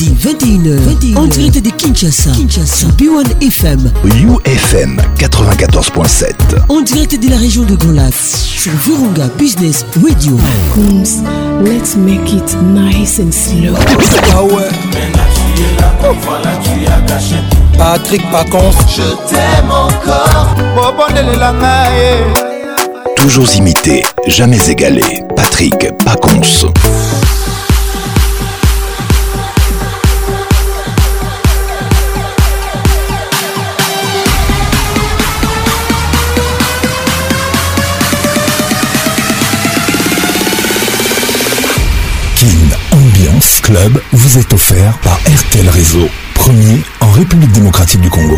21h, 21h, direct de Kinshasa, Kinshasa. B1 FM, UFM 94.7, en direct de la région de Golas, sur Virunga Business Radio. let's make it nice and slow. Ah Patrick Paconce. je t'aime encore. Eh. Toujours imité, jamais égalé. Patrick Paconce. club vous est offert par RTL Réseau, premier en République démocratique du Congo.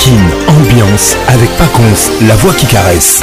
Kim Ambiance avec Paconce, la voix qui caresse.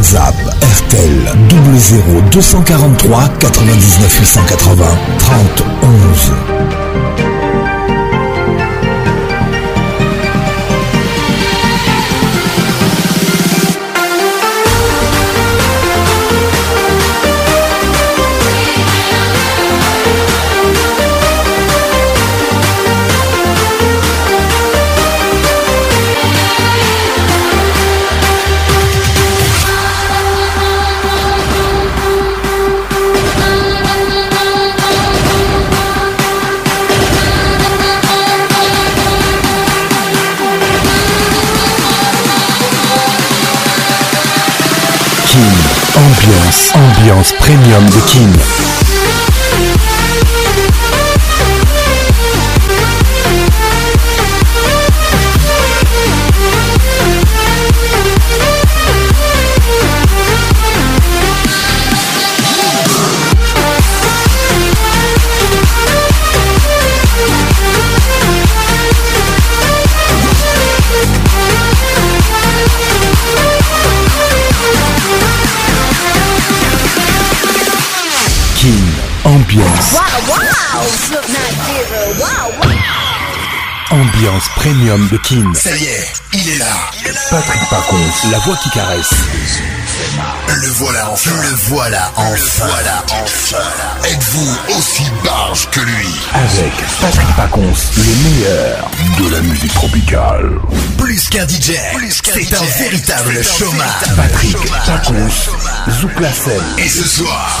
WhatsApp RTL 00 243 99 880 30 11. ambiance, premium de king Ambiance. premium de King. Ça y est, il est là. Patrick Paconce, la voix qui caresse. Le voilà enfin. Le voilà enfin. voilà Êtes-vous aussi barge que lui Avec Patrick Paconce, le meilleur de la musique tropicale. Plus qu'un DJ, c'est un véritable chômage. Patrick Paconce, Zouk la Et ce soir.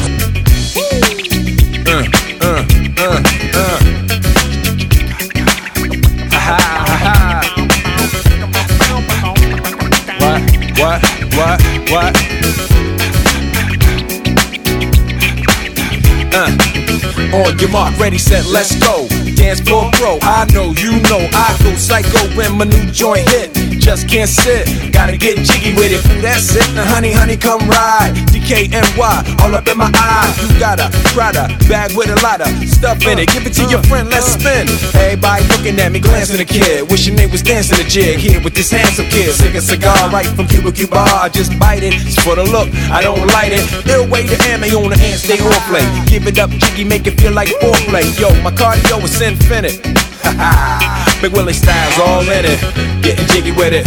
Your mark, ready, set, let's go. Dance floor pro, I know, you know, I go psycho when my new joint hit. Just can't sit, gotta get jiggy with it. That's it, now honey, honey, come ride. DKNY, all up in my eyes. You got a Prada bag with a lot of stuff in it. Give it to your friend, let's spin. Everybody looking at me, glancing a kid. Wishing they was dancing a jig here with this handsome kid. Sick a cigar right from Cuba Cuba. I just bite it, it's for the look, I don't light it. Ill wait to me on the hand, stay on play. Give it up, jiggy, make it feel like foreplay. Yo, my cardio is infinite. Ha Big Willie style's all in it. Getting jiggy with it.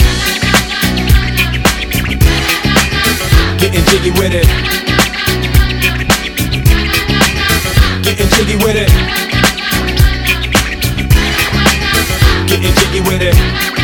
Getting jiggy with it. Getting jiggy with it. Getting jiggy with it.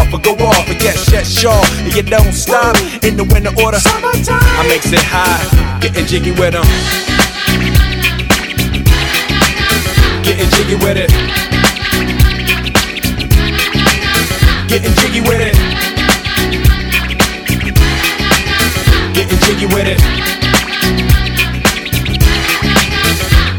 off, or go off, or get shit shawl, and you don't stop in the winter order. Summertime. I makes it high, getting jiggy with them. Getting jiggy with it. Getting jiggy with it. Getting jiggy with it.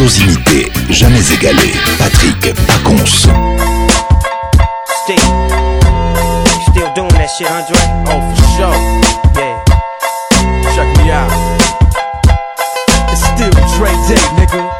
toujours imité, jamais égalé. Patrick Pacons. Still doing that shit, Andre? Oh, for sure. Yeah. Check me out. It's still Dre Day, nigga.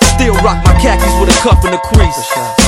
Still rock my khakis with a cuff and a crease.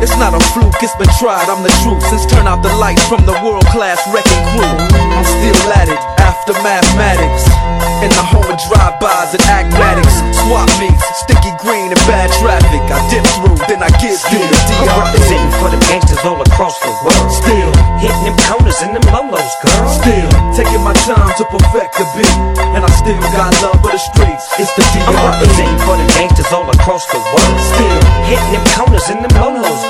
It's not a fluke, it's been tried, I'm the truth Since turn out the lights from the world-class wrecking crew I'm still at it, after mathematics In the home of drive-bys and acmatics Swap meets, sticky green and bad traffic I dip through, then I get through the DR representing for the gangsters all across the world Still Hitting them corners and them lolos, girl Still Taking my time to perfect the beat And I still got love for the streets It's the DR representing for the gangsters all across the world Still Hitting them corners and them lolos,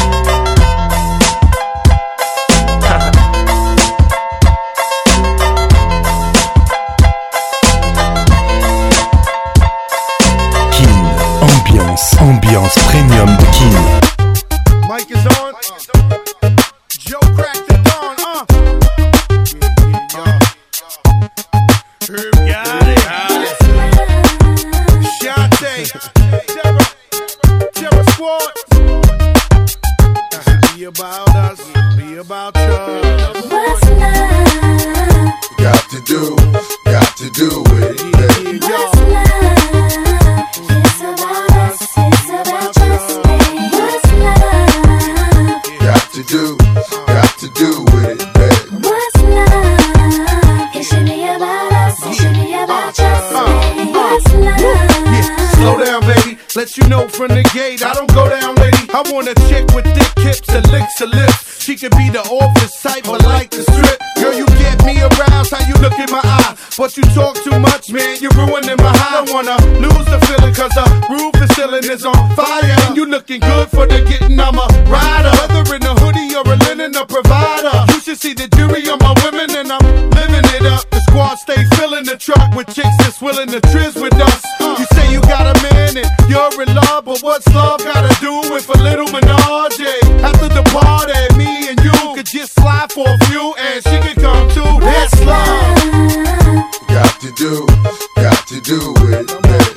about us, be about you. What's love? Got to do, got to do it. Yeah. Let you know from the gate, I don't go down, lady. I want a chick with thick hips and licks her lips. She could be the office type but like the strip. Girl, you get me aroused, how you look in my eye. But you talk too much, man, you're ruining my high. I don't wanna lose the feeling, cause the roof is ceiling is on fire. And you looking good for the getting, I'm a rider. Whether in a hoodie or a linen, a provider. You should see the jury on my women, and I'm living it up. The squad stay filling the truck with chicks that's willing to trizz with us. You're in love, but what's love gotta do with a little menage? After the party, me and you could just slide for a few, and she could come too. That's love. Got to do, got to do it.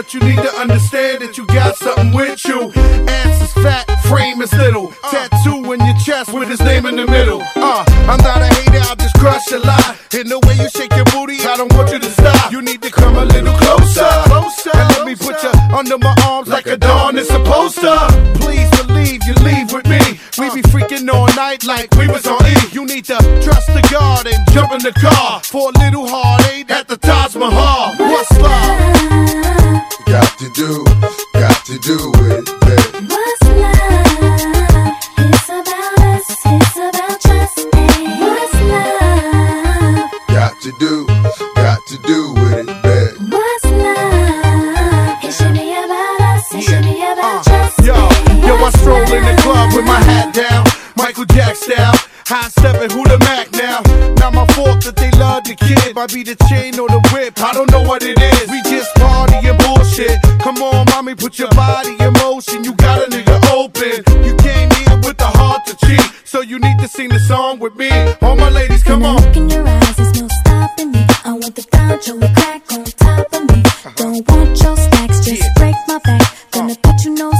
but you need to understand that you got something with you. Ass is fat, frame is little. Uh. Tattoo in your chest with his name in the middle. Uh, I'm not a hater, I just crush a lot. In the way you shake your booty, I don't want you to stop. You need to come a little closer. closer and let me put you under my arms like a dawn is supposed to. Please believe you leave with me. We be freaking all night like we was on E. You need to trust the God and jump in the car for a little heartache at the Taj Mahal to do, got to do it, babe. What's love? It's about us, it's about trust me. What's love? Got to do, got to do with it, babe. What's love? It should be about us, it should be about trust yo, me. Yo, I stroll love? in the club with my hat down, Michael Jack style. High stepping, who the Mac now? Not my fault that they love the kid. Might be the chain or the whip, I don't know what it is. We just party and bullshit mommy, put your body in motion. You got a nigga open. You came in with the heart to cheat, so you need to sing the song with me. All my ladies, come on. Look in your eyes, there's no stopping me. I want the gaucho crack on top of me. Uh-huh. Don't want your snacks, just break my back. Gonna uh-huh. put you no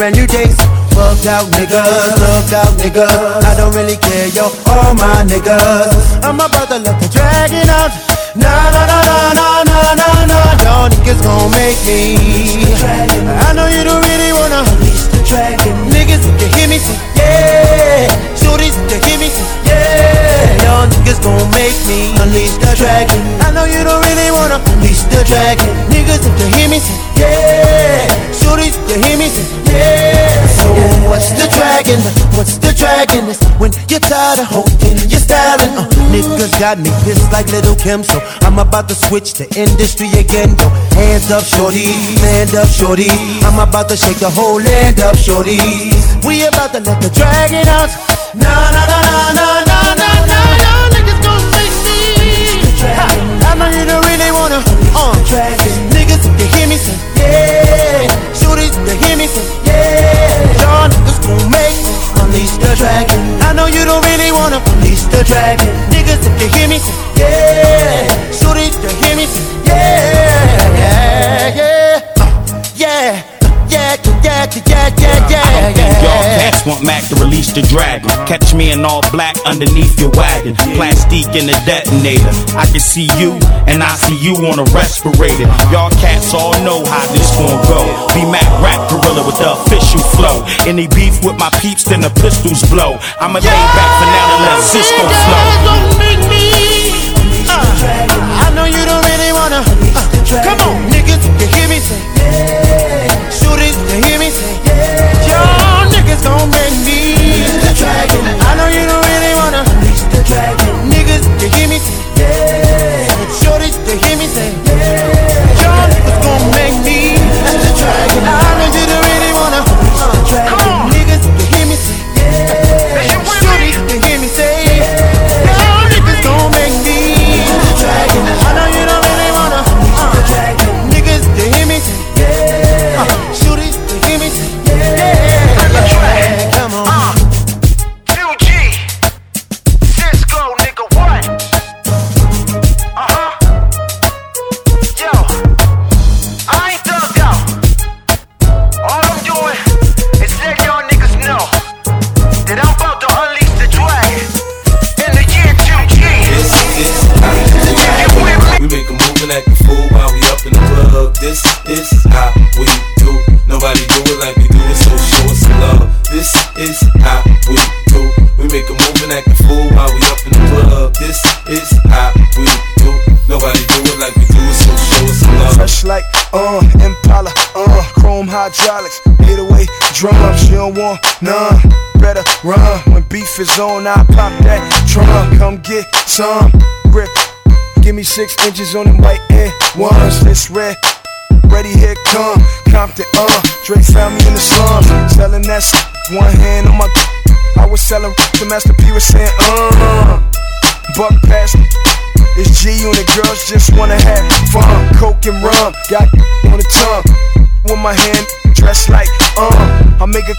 brand new days. Fucked out niggas, fucked out niggas. I don't really care, yo, all my niggas. I'm about to let the dragon out. Nah, nah, nah, nah, nah, nah, nah, nah. Y'all niggas gon' make me. I know you don't really wanna. Release the dragon. Niggas, if you hear me, say yeah. Shorties, if you hear me, say yeah. Y'all niggas gon' make me. Unleash the dragon. I know you don't really wanna. unleash the dragon. Niggas, if you hear me, say what's the drag in When you're tired of holding, you're styling. Uh, niggas got me pissed like Little Kim, so I'm about to switch the industry again. Yo, hands up, shorty, stand up, shorty. I'm about to shake the whole land up, shorty. We about to let the dragon out. Nah, nah, nah, nah, nah, nah, nah, nah, nah. Niggas gon' shake me. Ha, I know you don't really wanna. Uh, niggas, you hear me say, yeah. Shorties, you hear me say. I know you don't really wanna police the dragon Niggas if you hear me, say yeah Shoot it, you hear me, say yeah Yeah, yeah, yeah, yeah, yeah, yeah, yeah, yeah want Mac to release the dragon. Catch me in all black underneath your wagon. Plastique in the detonator. I can see you, and I see you on a respirator. Y'all cats all know how this gon' go. Be Mac rap gorilla with the official flow. Any beef with my peeps, then the pistols blow. I'ma yeah, lay back for now and let Cisco flow. Don't me. Uh, I know you don't really wanna. Uh, come on, niggas, you hear me say. Shooters, you hear me say it's gon' make me. the dragon. I know you don't. none. Better run when beef is on. I pop that trunk. Come get some grip. Give me six inches on them white end ones. This red ready, here come Compton, uh, Drake found me in the slums Selling that shit, one hand on my I was selling, the Master P was saying, uh Buck past me It's G and the girls just wanna have fun Coke and rum, got on the tongue With my hand, dressed like, uh I make a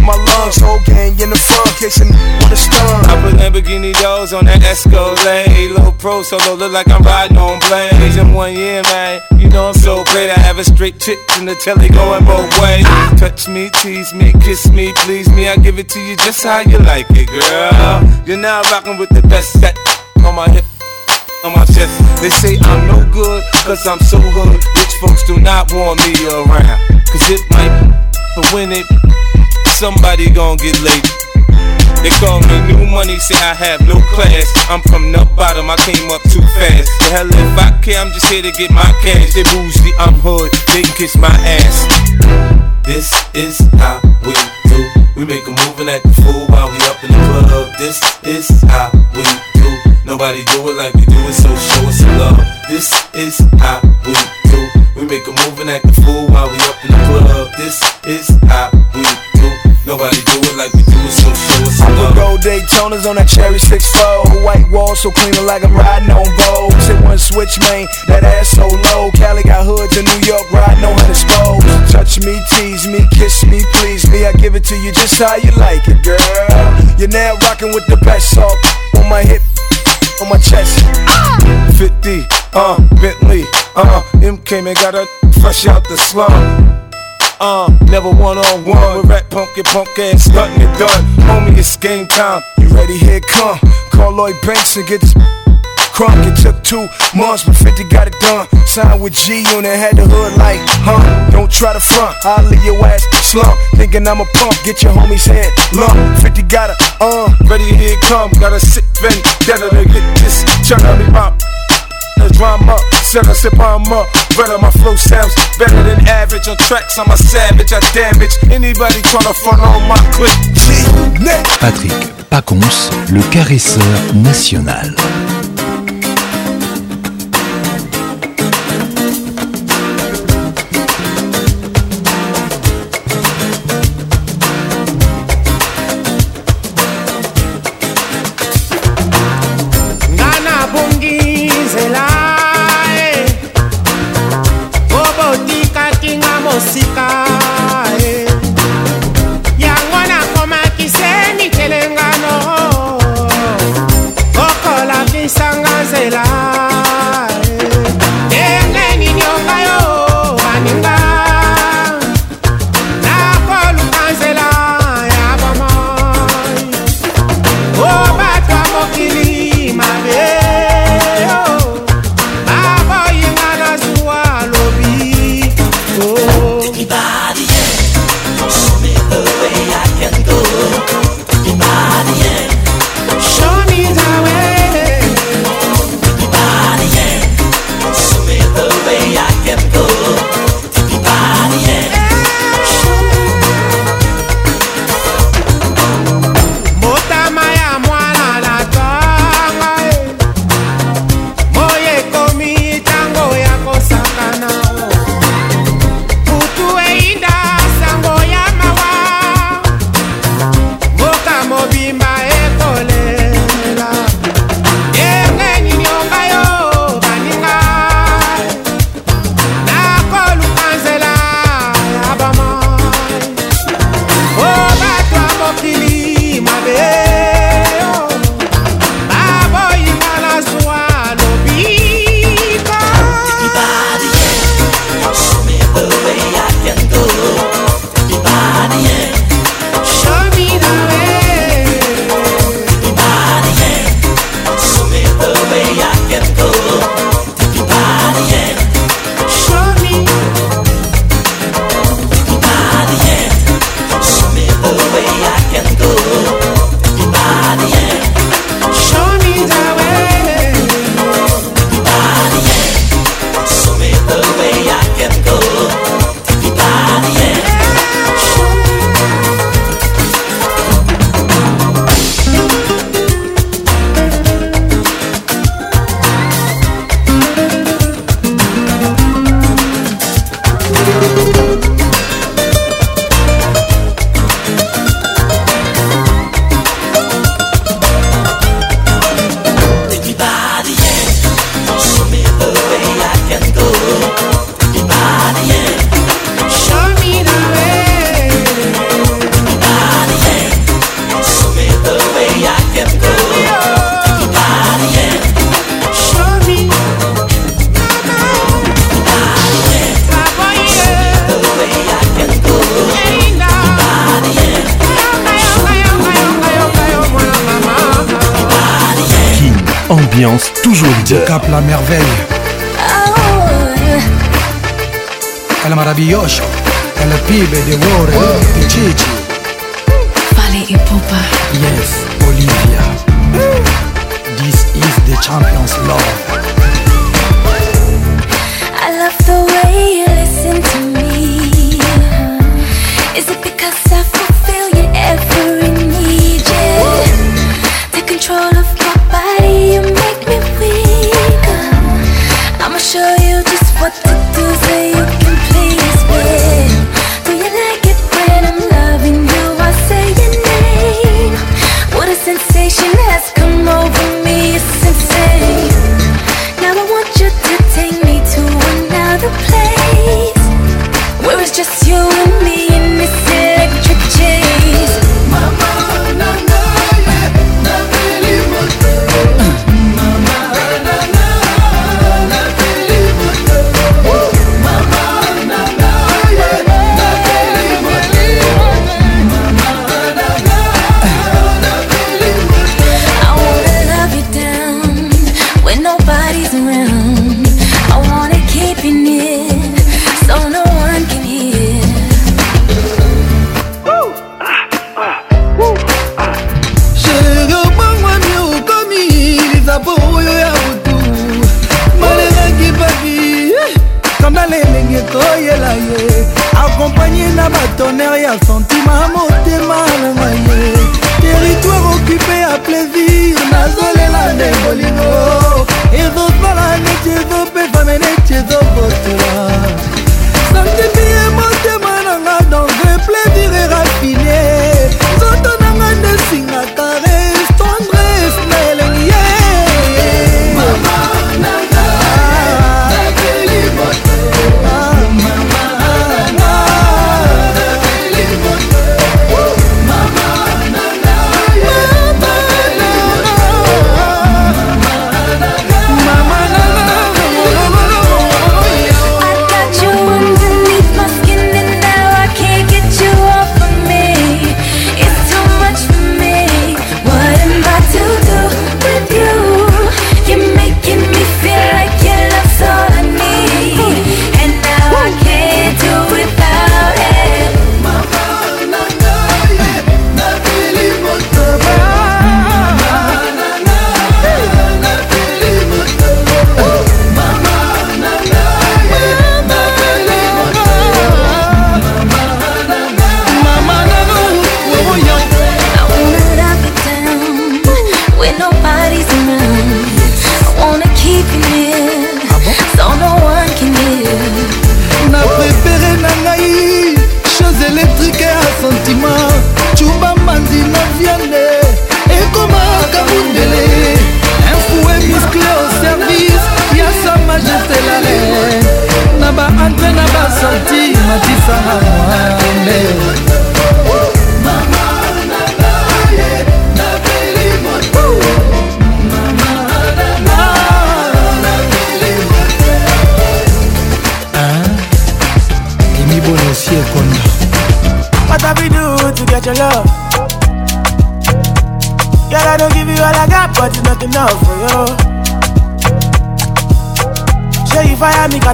my lungs, whole gang in the front, case a with a stun. I put Lamborghini doors on that Escalade. Low pro solo, look like I'm riding on blades. In one year, man, you know I'm so great. I have a straight chick in the telly going both ways. Touch me, tease me, kiss me, please me. I give it to you just how you like it, girl. You're now rocking with the best set on my hip on my chest. They say I'm no good, cause I'm so hood. Rich folks do not want me around, cause it might, but when it somebody gon' get laid. They call me new money, say I have no class. I'm from the bottom, I came up too fast. The hell if I care, I'm just here to get my cash. They bougie, I'm hood, they kiss my ass. This is how we do. We make a move and act the fool while we up in the club. This is how we do. Nobody do it like we do it, so show us some love. This is how we do. We make a move and act the fool while we up in the club. This is how we do. Nobody do it like we do it, so show us some love. Gold Daytonas on that cherry 6-4. White wall so clean like I'm riding on Vogue. Hit one switch, man, that ass so low. Cali got hoods in New York, riding on the spole. Touch me, tease me, kiss me, please me. I give it to you just how you like it, girl. You're now rocking with the best salt on my hip, on my chest. 50, uh, Bentley, uh, MK man got a fresh out the slum. Uh, never one on one with rap pumpkin punk ass stuntin' it done. Homie, it's game time. You ready? Here come. Call Lloyd Banks and get this crunk. It took two months, but 50 got it done. Signed with G on and had the hood like, huh? Don't try to front, I'll leave your ass slump. Thinking I'm a punk, get your homie's head lump. 50 got it, um, uh, ready, here come. Gotta sit, ready, to get this. on me, pop. no drama. Sarah, sip on my Better my flow sounds better than average. On tracks, I'm a savage. I damage anybody trying to front on my clip. Patrick Paconce, le caresseur national.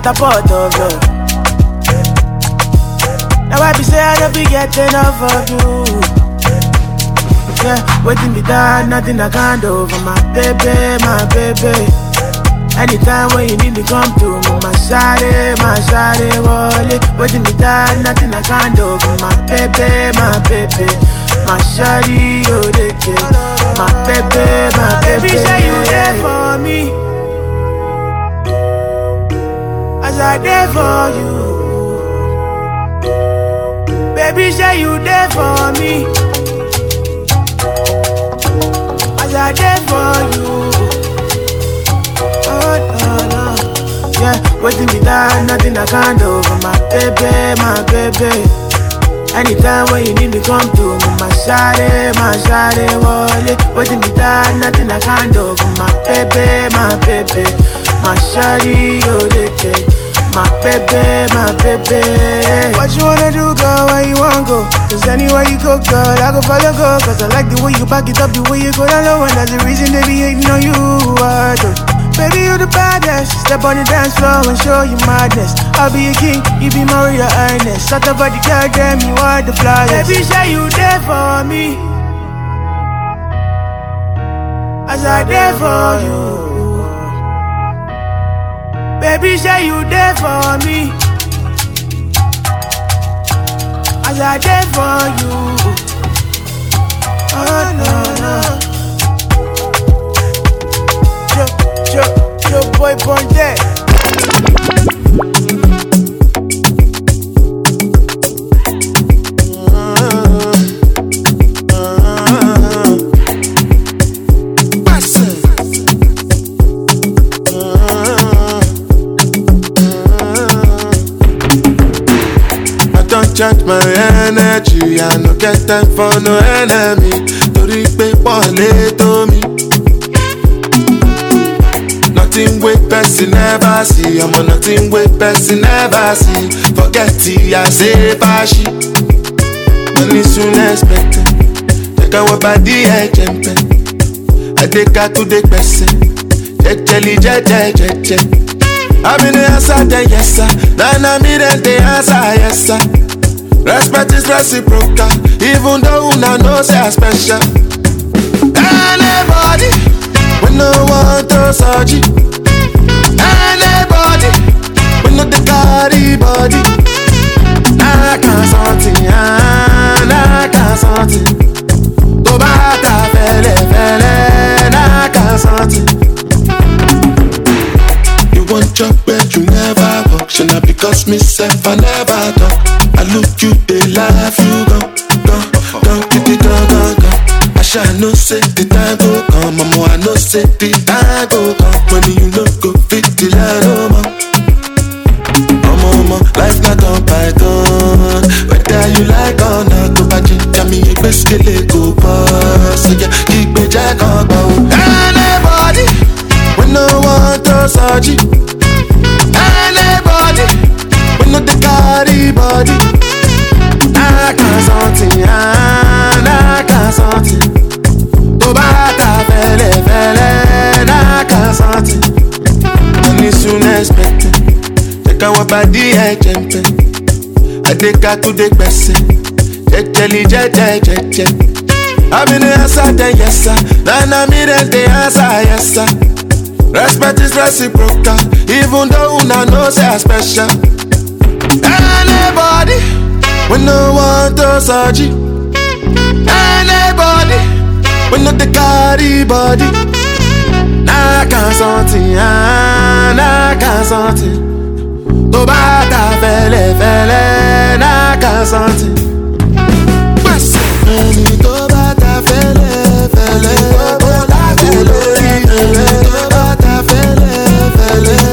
a part of love. Now I be say I don't be getting off of you. Yeah, waiting be done, nothing I can't do for my baby, my baby. Anytime when you need me, come to me, my shawty, my side, wallet. Waiting be done, nothing I can't do for my baby, my baby. My shawty, oh, they, my baby, my baby. Baby, say you there for me. I there for you. Baby, say you there for me. As I there for you. Oh, no, no yeah. Waiting me down, nothing I can't do for my baby, my baby. Anytime when you need me, come to me, my shawty, my shawty, wally. Waiting me down, nothing I can't do for my baby, my baby, my shawty, oh, yeah. My baby, my baby. What you wanna do, girl? Where you wanna go? Cause anywhere you go, girl, I go follow, go. Cause I like the way you back it up, the way you go down low. And that's the reason they be hating on you. I uh, Baby, you the baddest. Step on the dance floor and show you madness. I'll be a king, you be Maria Ernest. Shut up about the girl, damn, you are the flyest. Baby, say you there for me. As I there for you. Baby, say you there for me. As I there for you. Oh no no. Yo, yo, yo, boy, born dead. recharge my energy I no get time for no enemy torí pé pọ̀lẹ́ to mi. Nothing wey person never see ọmọ nothing wey person never see forget ti I say fashi. Money soon expected jẹ́ka wọ́n bá dí ẹ̀jẹ̀ ń pẹ́ adéka tún dé pẹ̀sẹ̀ jẹ́jẹ́lì jẹ́jẹ́jẹ́jẹ́. Àmì the answer then yes sir, lánàá mi then the answer yes sir. Respect is reciprocal, even though una know say I special. Anybody, we no want to surgery. Anybody, we no the carry body. I can't something, I can't something. Tó bá ta fẹ́lẹ́fẹ́lẹ́, I can't something. Because me self I never done I look you, they laugh you gone, gone, gone, kitty gone, gone, gone I shall not say the time go come Mama, I know say the time go come Money you know go fit the line no oh, more Mama, mama, life not on python Whether you like or not, go back in Tell me a best kill go pass So yeah, keep me jack on oh. go Anybody, We no one does surgery body ẹ jẹmpẹ adekakude gbẹsẹ jẹjẹli jẹjẹ jẹjẹ abinu yasa tẹ yẹsa nana mi dẹ tẹ yasa yẹsa respect is reciprocal even though una know say i special. anybody we no want to surgery anybody we no take carry body. I can't something, ah, I can something. tobata felefele naka santi tobata felefele olakele tobata felefele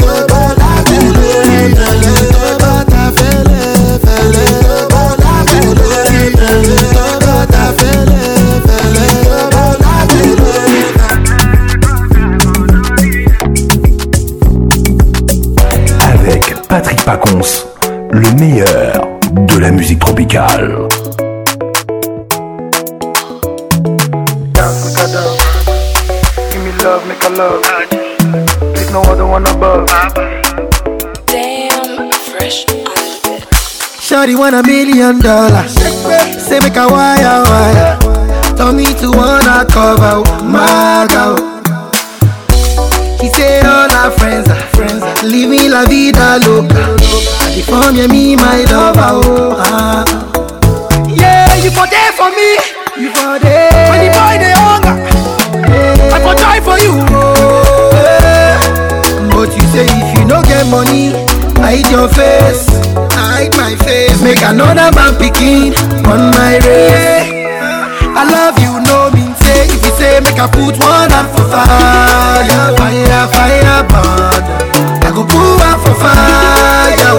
Pacons, le meilleur de la musique tropicale. Dance, Give me love, make a love. There's no other one above. Damn, fresh Shorty want a million dollars. Say make a wire wire. Don't need to wanna cover my girl. She said all her friends Living la vida loca California me my lover ah, oh ah. Yeah you for there for me You for there When the boy they hunger yeah. I for die for you yeah. But you say if you no get money Hide your face I hide my face Make another man picking on my race yeah. I love you no mean say If you say make I put one hand for fire Fire fire burn go put am for fire.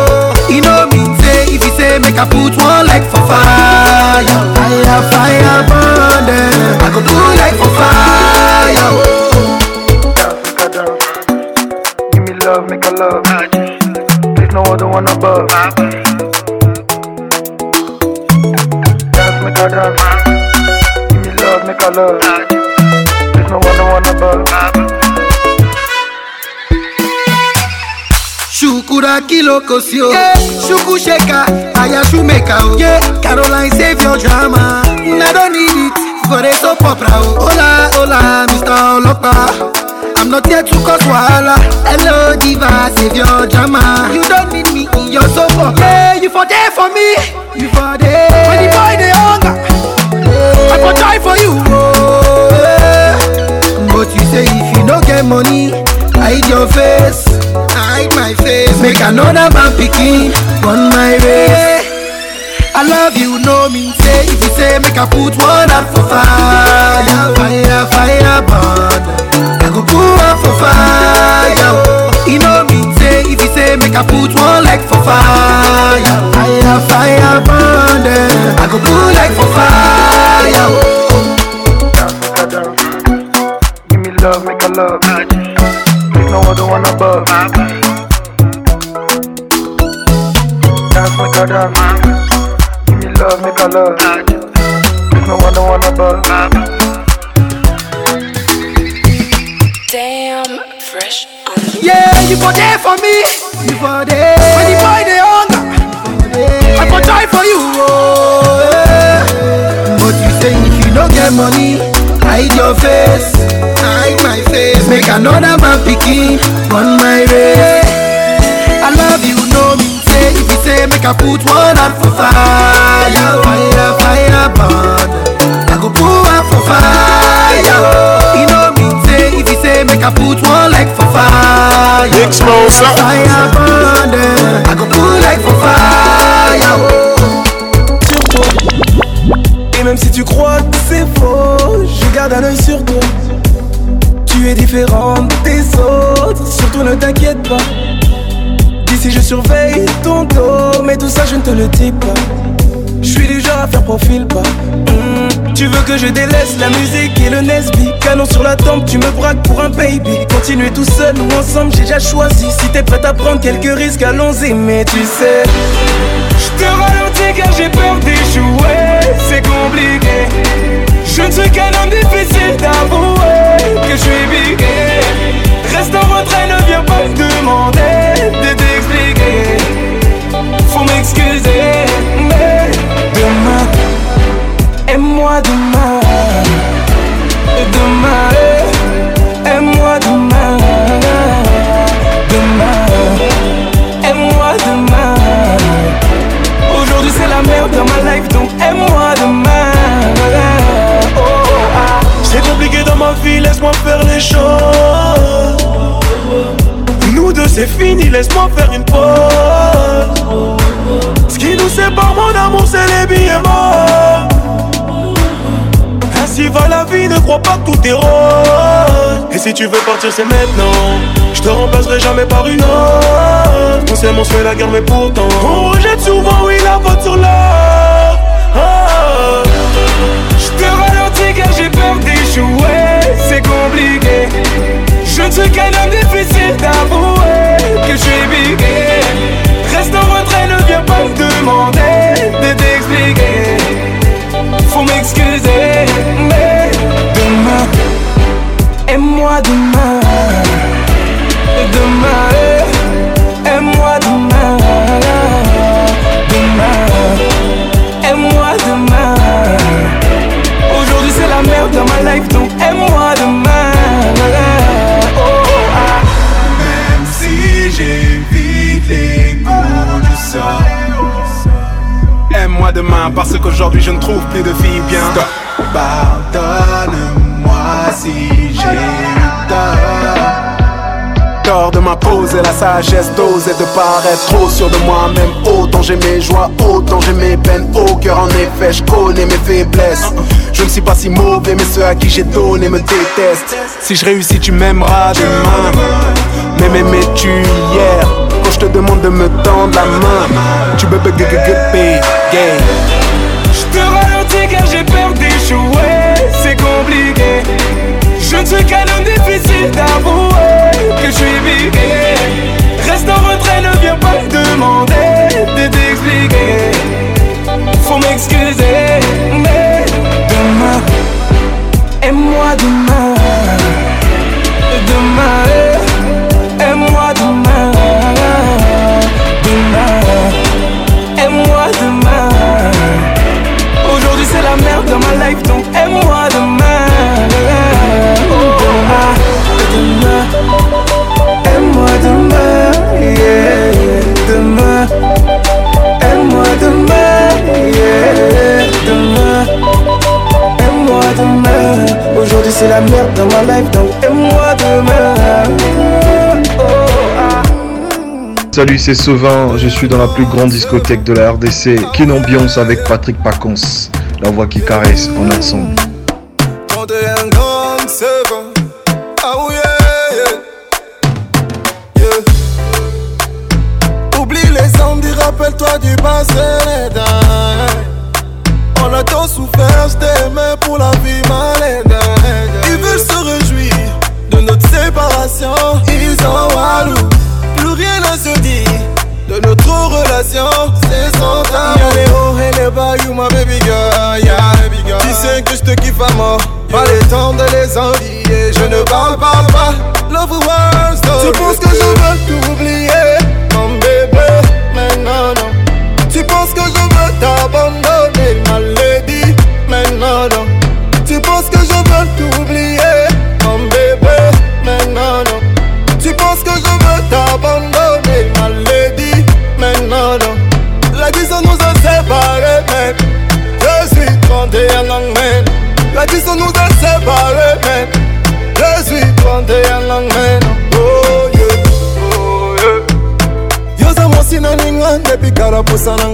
E know me say if you say make a put one leg for fire. Fire, fire, burn them. I go put leg for fire. Give me love, make a love. There's no other one above. Dance, make a dance. Give me love, make a love. There's no other one. Shukura Kilokosio, yeah. Shuku Sheka, Ayashumeka, yeah. Caroline, save your drama. I don't need it for a soap opera. Hola, hola, Mr. Olopa. I'm not here to cause wahala. Hello, diva, save your drama. You don't need me in your soap opera. Yeah, you for there for me. You for there. When the boy they hunger, yeah. I for die for you. Oh, yeah. But you say if you don't get money. Hide your face, hide my face. Make another man picking on my way. I love you, no mean say. If you say, make I put one up for fire, fire, fire, burn. I go put up for fire. You know me. say. If you say, make I put one leg for fire, fire, fire, burn. I go put like for fire. Give me love, make a love no other one above. Dance, make a dance. Give me love, make a love. There's no other one above. Damn, fresh. Yeah, you for there for me. You for there. When you buy the hunger, I for die for you. Oh, yeah. But you say if you don't get money hide your face hide my face make another man pikin on my way. i love you know me say if you say make i put one hand for fire fire fire burn i go put one for fire You know me say if you say make i put one leg for fire fire fire, burn i go put like for fire. même si tu crois que c'est faux, je garde un œil sur toi. Tu es différente des autres, surtout ne t'inquiète pas. D'ici je surveille ton dos, mais tout ça je ne te le dis pas pas. Hmm, tu veux que je délaisse la musique et le Nesby Canon sur la tempe, tu me braques pour un baby Continuer tout seul ou ensemble, j'ai déjà choisi Si t'es prête à prendre quelques risques, allons-y Mais tu sais, je te ralentis car j'ai peur d'échouer C'est compliqué Je ne suis qu'un homme difficile d'avouer Que je suis bigué Reste en retrait, ne viens pas me demander De t'expliquer Faut m'excuser Aime-moi demain, demain. Aime-moi demain, demain. Aime-moi demain. Aujourd'hui c'est la merde dans ma life, donc aime-moi demain. Oh, ah. C'est compliqué dans ma vie, laisse-moi faire les choses. Nous deux c'est fini, laisse-moi faire une pause. Ce qui nous sépare, mon amour, c'est les billets morts si va la vie, ne crois pas que tout est roi Et si tu veux partir, c'est maintenant. Je te remplacerai jamais par une autre. On s'aime, on la guerre, mais pourtant. On rejette souvent, oui, la faute sur l'or ah, Je te ralentis car j'ai peur d'échouer. C'est compliqué. Je ne suis qu'un homme difficile d'avouer que je suis bigué. Reste en retrait, ne viens pas te demander de t'expliquer faut m'excuser. Mais demain, aime-moi demain. Demain, aime-moi demain. Demain, aime-moi demain. Aujourd'hui, c'est la merde dans ma life. Parce qu'aujourd'hui je ne trouve plus de vie bien Pardonne-moi si j'ai eu tort Tort de m'imposer la sagesse d'oser de paraître trop sûr de moi-même Autant j'ai mes joies, autant j'ai mes peines Au cœur en effet, je connais mes faiblesses Je ne suis pas si mauvais mais ceux à qui j'ai donné me détestent Si je réussis tu m'aimeras demain Mais mais tu hier je te demande de me tendre la main. Tu bébé gay. Je te ralentis car j'ai peur d'échouer, c'est compliqué. Je ne suis qu'un homme difficile d'avouer que je suis bigué. Reste en retrait, ne viens pas demander de t'expliquer. Faut m'excuser, mais demain, aime-moi demain. c'est la merde dans ma life, donc moi demain. Oh, ah. Salut, c'est Sauvin, je suis dans la plus grande discothèque de la RDC, Kin Ambiance avec Patrick Pacons, la voix qui caresse en ensemble.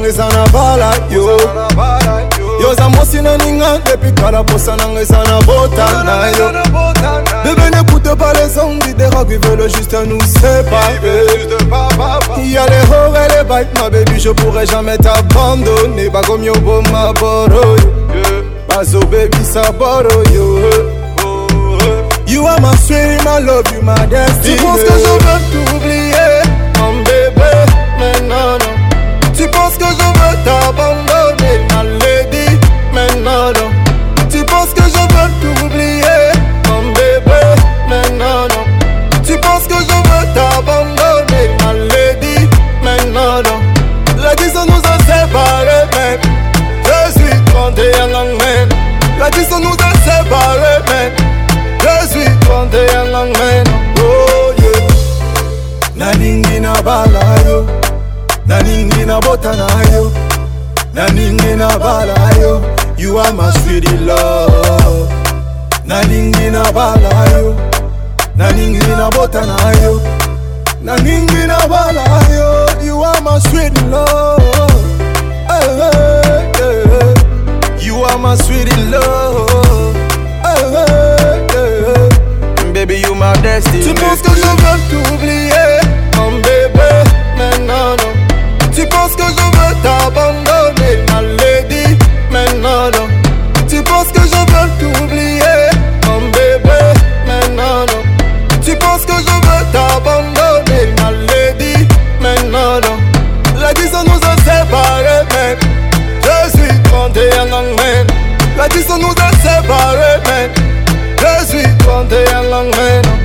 nanga eza na bala yo yoza mwasi na ninga depi kala posa nanga eza na bota na yo bebe n'écoute pas les hommes qui dérogent ils veulent juste nous séparer y'a les hors et les bites ma baby je pourrais jamais t'abandonner bakomi oboma boro bazobebisa boro yo oh, oh, oh. You are my sweet, my love, you my destiny. Tu penses que je veux t'oublier? t'abandonner, ma lady, mais non, non. Tu penses que je veux t'oublier, mon bébé, mais non, non. Tu penses que je veux t'abandonner, ma lady, mais non, non. La vie, ça nous a séparés, mais je suis grandi en anglais. La vie, ça nous a séparés, mais je suis grandi en anglais. Oh yeah. Nalingi na bala yo, nalingi na bota na yo. nalingi nabala yo you are my sweet love nalingi nabala yo nalingi nabota na yo nalingi nabala yo you are my sweet love hey, eh, eh, hey, eh, hey. you are my sweet love hey, hey, hey. baby you my destiny tu penses que je veux t'oublier mon bébé mais non non tu penses que je veux t'abandonner ça nous a séparés, Je suis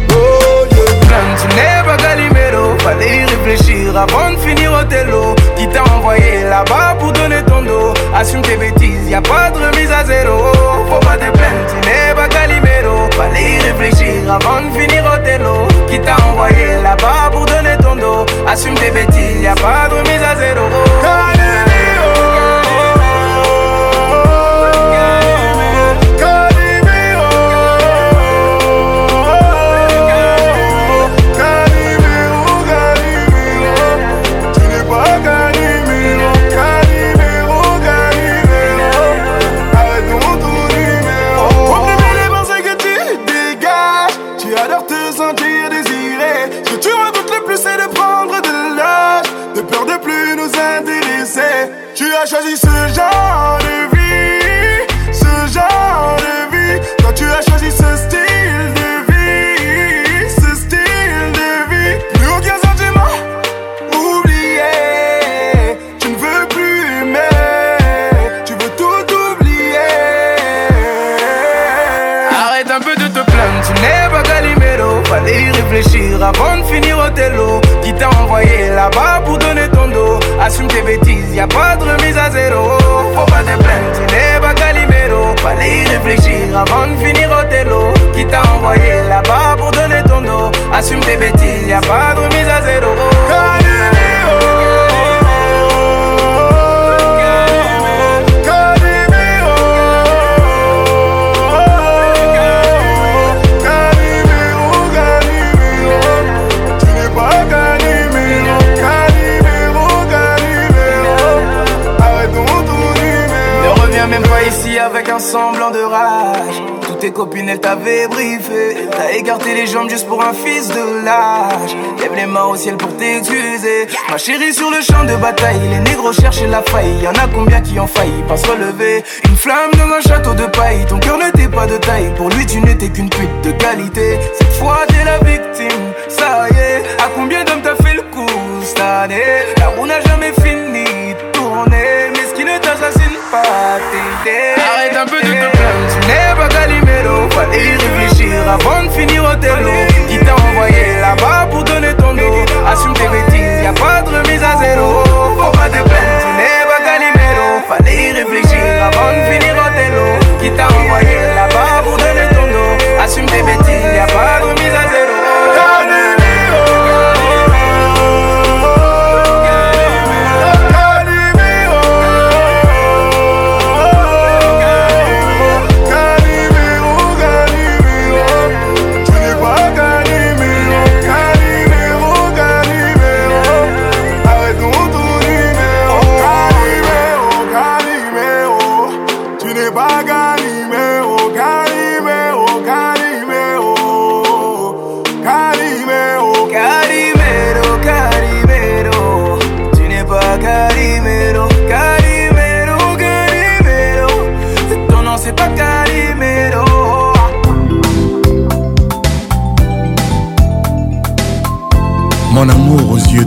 Oh tu n'es pas Galimero, fallait y réfléchir avant de finir au télo. Qui t'a envoyé là-bas pour donner ton dos. Assume tes bêtises, y'a pas de remise à zéro. Faut pas te plaindre, tu n'es pas Galimero. Fallait y réfléchir avant de finir au télo. Qui t'a envoyé là-bas pour donner ton dos. Assume tes bêtises, y'a pas de remise à zéro. avant de finir au télo. Qui t'a envoyé là-bas pour donner ton dos Assume tes bêtises, y'a a pas de remise à zéro. semblant de rage. Toutes tes copines, elles t'avaient briefé. T'as écarté les jambes juste pour un fils de l'âge. Lève les mains au ciel pour t'excuser. Ma chérie, sur le champ de bataille, les négros cherchent la faille. Y'en a combien qui ont failli pas se relever. Une flamme dans un château de paille, ton cœur n'était pas de taille. Pour lui, tu n'étais qu'une pute de qualité. Cette fois, t'es la victime, ça y est. À combien d'hommes t'as fait le coup cette année? La roue n'a jamais fini mais ce qui ne t'assassine pas, Arrête un peu de te plaindre, tu n'es pas Calimero. Fallait y réfléchir avant de finir au télo. Qui t'a envoyé là-bas pour donner ton dos? Assume tes bêtises, y'a pas de remise à zéro. Faut pas te plaindre, tu n'es pas Calimero. Fallait y réfléchir avant de finir au télo. Qui t'a envoyé là-bas pour donner ton dos? Assume tes bêtises, y'a pas de remise à zéro.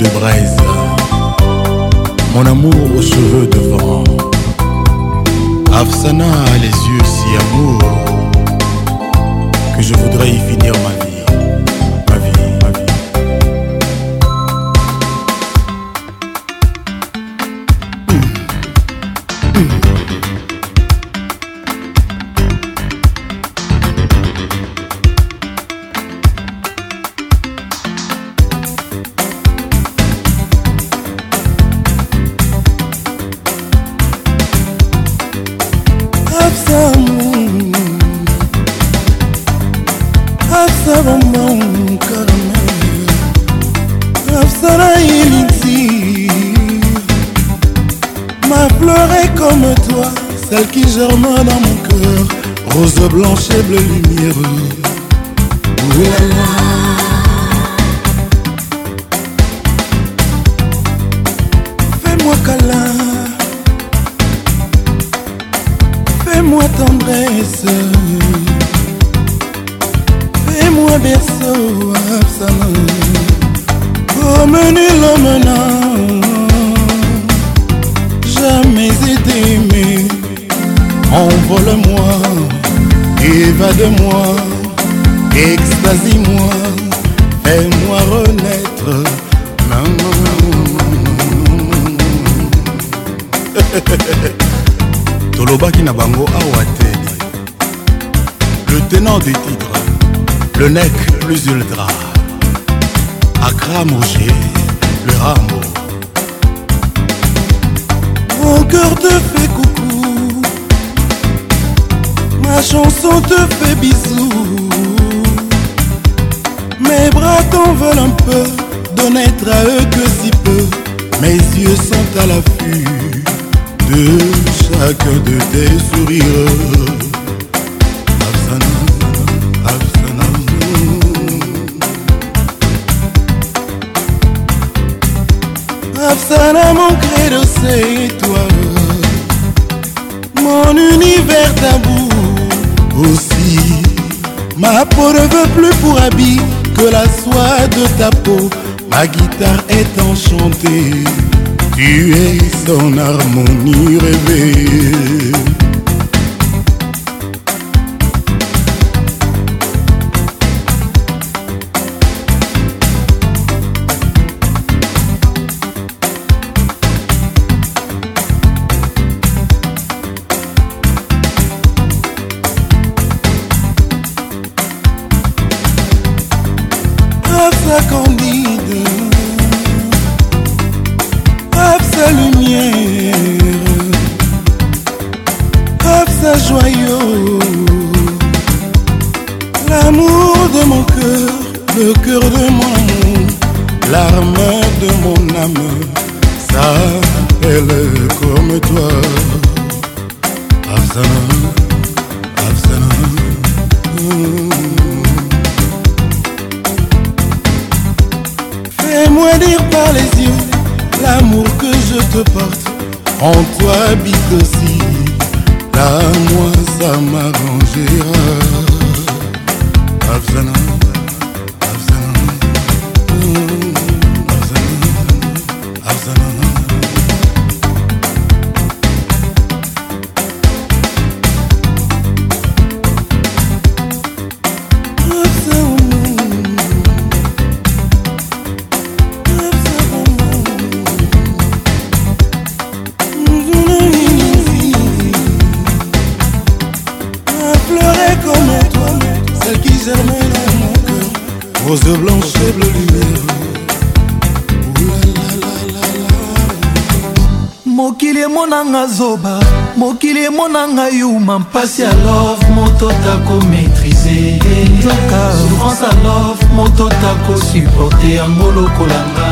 de braise, mon amour aux cheveux devant vent. Afsana les yeux si amour que je voudrais y finir ma vie. main de mon âme s'appelle comme toi. absent, Fais-moi dire par les yeux l'amour que je te porte. En toi habite aussi, là moi ça m'arrangera. na ngai uma mpasi ya love moto takomaitrise souffrance ya love moto takosuporte yango lokolanga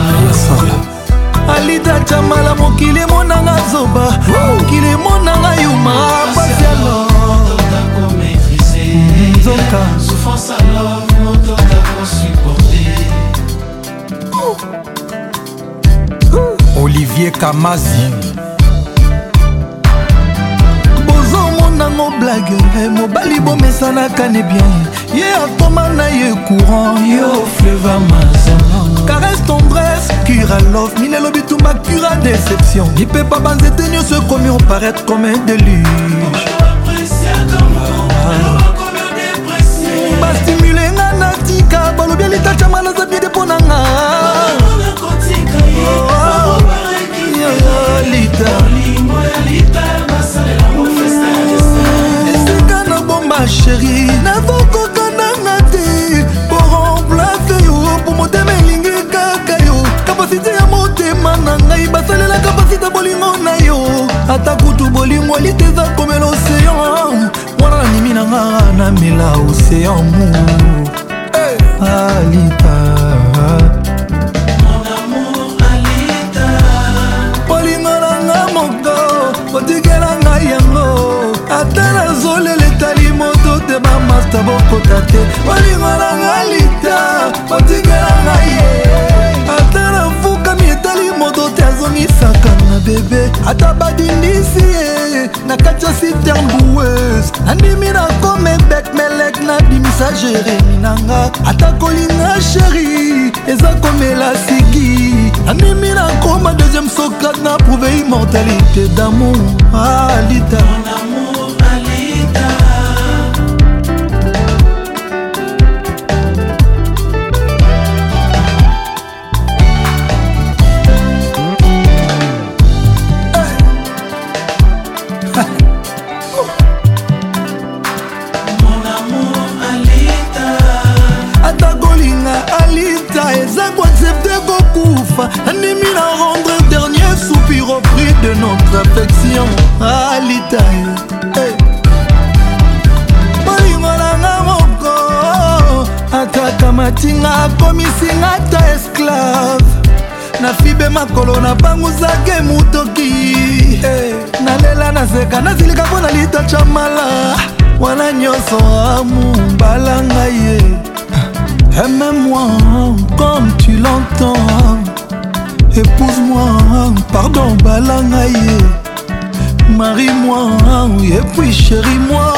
alida jamala mokili emonanga zoba mokili emonanga yuma pasi ya nzoka olivier kamazi blague eh, mobali bomesanaka ne bien ye atoma na ye courant yo fleva mazan caresse tendresse cura love minelo bitumba cura déception lipepa banzete nyonso ekomi oparetre comme un déluge bastimule nga na tika balobi alitacama naza bide mpo na nga oh, oh, oh, lita sheri nazokokananga te po remplace yo po motema elingi kaka yo kapasite ya motema na ngai basalela kapasite bolingo na yo ata kutu bolingo liteza komela oseyan wana nanimi nanga namela oseyan mu alita hey. ata bokota te bolingo na nga lita botikela nga ye ata nafukami etali moto te azongisaka na bebe ata badindisi ye na kati ya siter boueuse nandimi na komebek melek nabimisa jeremi na nga ata kolinga sheri eza komela siki nandimi nakoma deuxième socrate na prouve immortalité damour alita ah, mpe makolo nabanguzaki motoki eh, nalela nazeka nazilika mpo na litacha mala wana nyonso amobala ngai ye aime-moi comme tu l'entends épouse-moi pardon bala ngai ye marie-moi et puis chéri-moi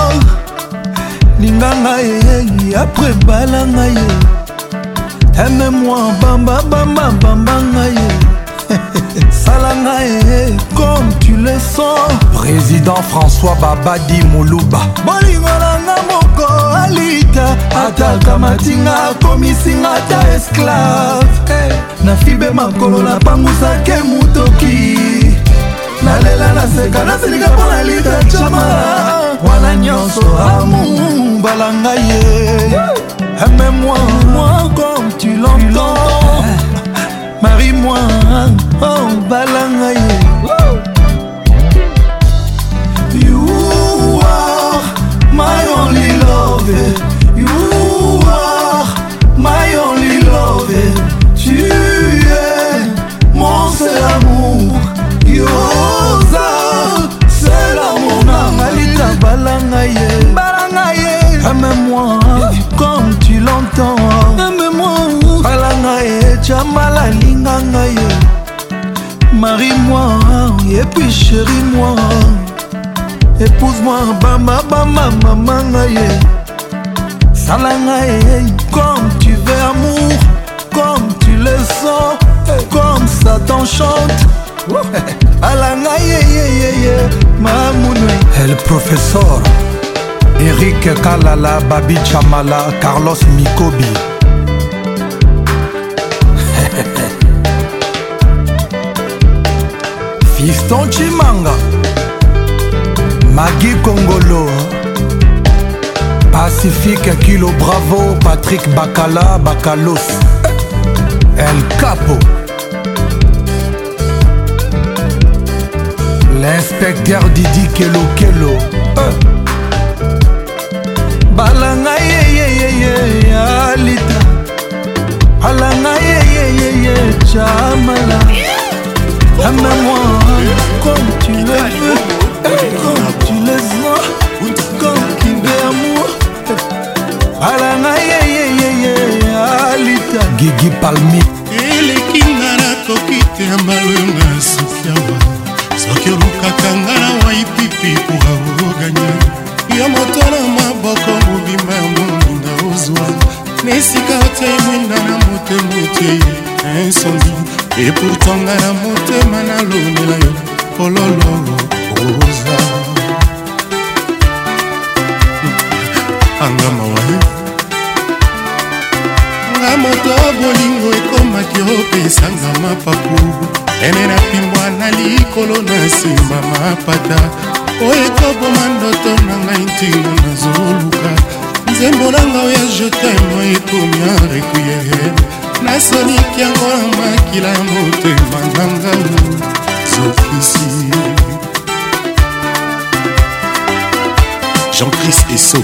linga ngai après bala ngai ye aime-moi bamba bamba bamba ngai ye salanga e comme tu le sens président françois babadi moluba bolingo nanga moko alita ataka matinga akomisinga ata esclave eh, nafibe makolo napangusake motoki nalela naseka nasilika mpo na lita cama wana nyonso amu balanga ye aime eh, moi moi comme tu l'entends eh. marie moi oh bala ngai you are my only love you are my only love tu es mon seul amour yoza sela mona ngalita bala ngai bala ngai aime-moi comme tu l'entends aime-moi bala ngai chambala linga ngai marie moi et puis chérie moi épouse moi bama bama mama ngai sala ngai eh, eh, comme tu veux amour comme tu le sens eh, comme ça t'enchante alanga yeyeyeye mamunwe el professeur erik kalala babi chamala carlos mikobi fiston cimanga magi kongolo pacifique kilo bravo patrik bakala bakalos el capo l'inspecteur didi kelokelo eh. balanga yeyeyeye alita alanga yeyeyeye camala yeah. Amène-moi comme tu le veux et comme tu le sens, comme Kibe Amour. Alana ye ye ye ye alita. Gigi Palmi. eleki nga nakoki te ya malonga sokiama soki olukaka nga na waipipi koaoganya yo moto na maboko mobimba ya mobunda ozwa na esika te mwinda na motemote insondi epourtant nga na motema nalobela yo oh pololo rosa angama waye nga moto bolingo ekomaki opesanga mapapu ene na pimbwa na likolo na nsima mapata oyo ekoboma ndoto na ngai ntina nazoluka nzembo na ngai oya jetemo ekomi a requiere nasoliki yango na makila motema na ngai zokisi jean-chris eso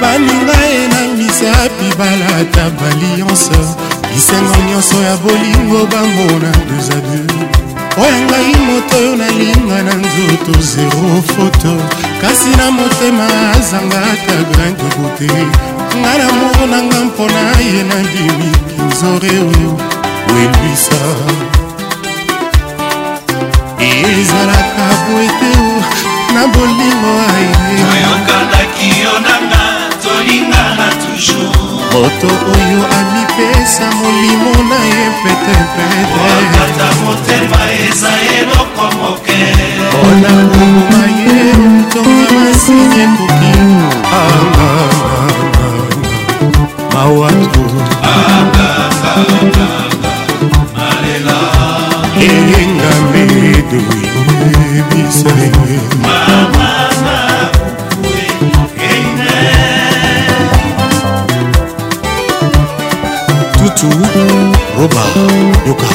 baninga ye na misapi balata balianse bisengo nyonso ya bolingo bambona deux a deux oyo ngai moto oyo nalinga na nzoto zero foto kasi na motema azanga ata grain de beauté nga na moro na nga mpona ye nabimi nzore welwisa ezalaka boete na bolingo ayeoyokandaki yo nanga tolingana toujours moto oyo amipesa molimo na ye petepetekata motema eza eloko moke mpona kokoma ye tonga masini ekoki aa mawatu engambe edoyi ebisale tutu roba yoka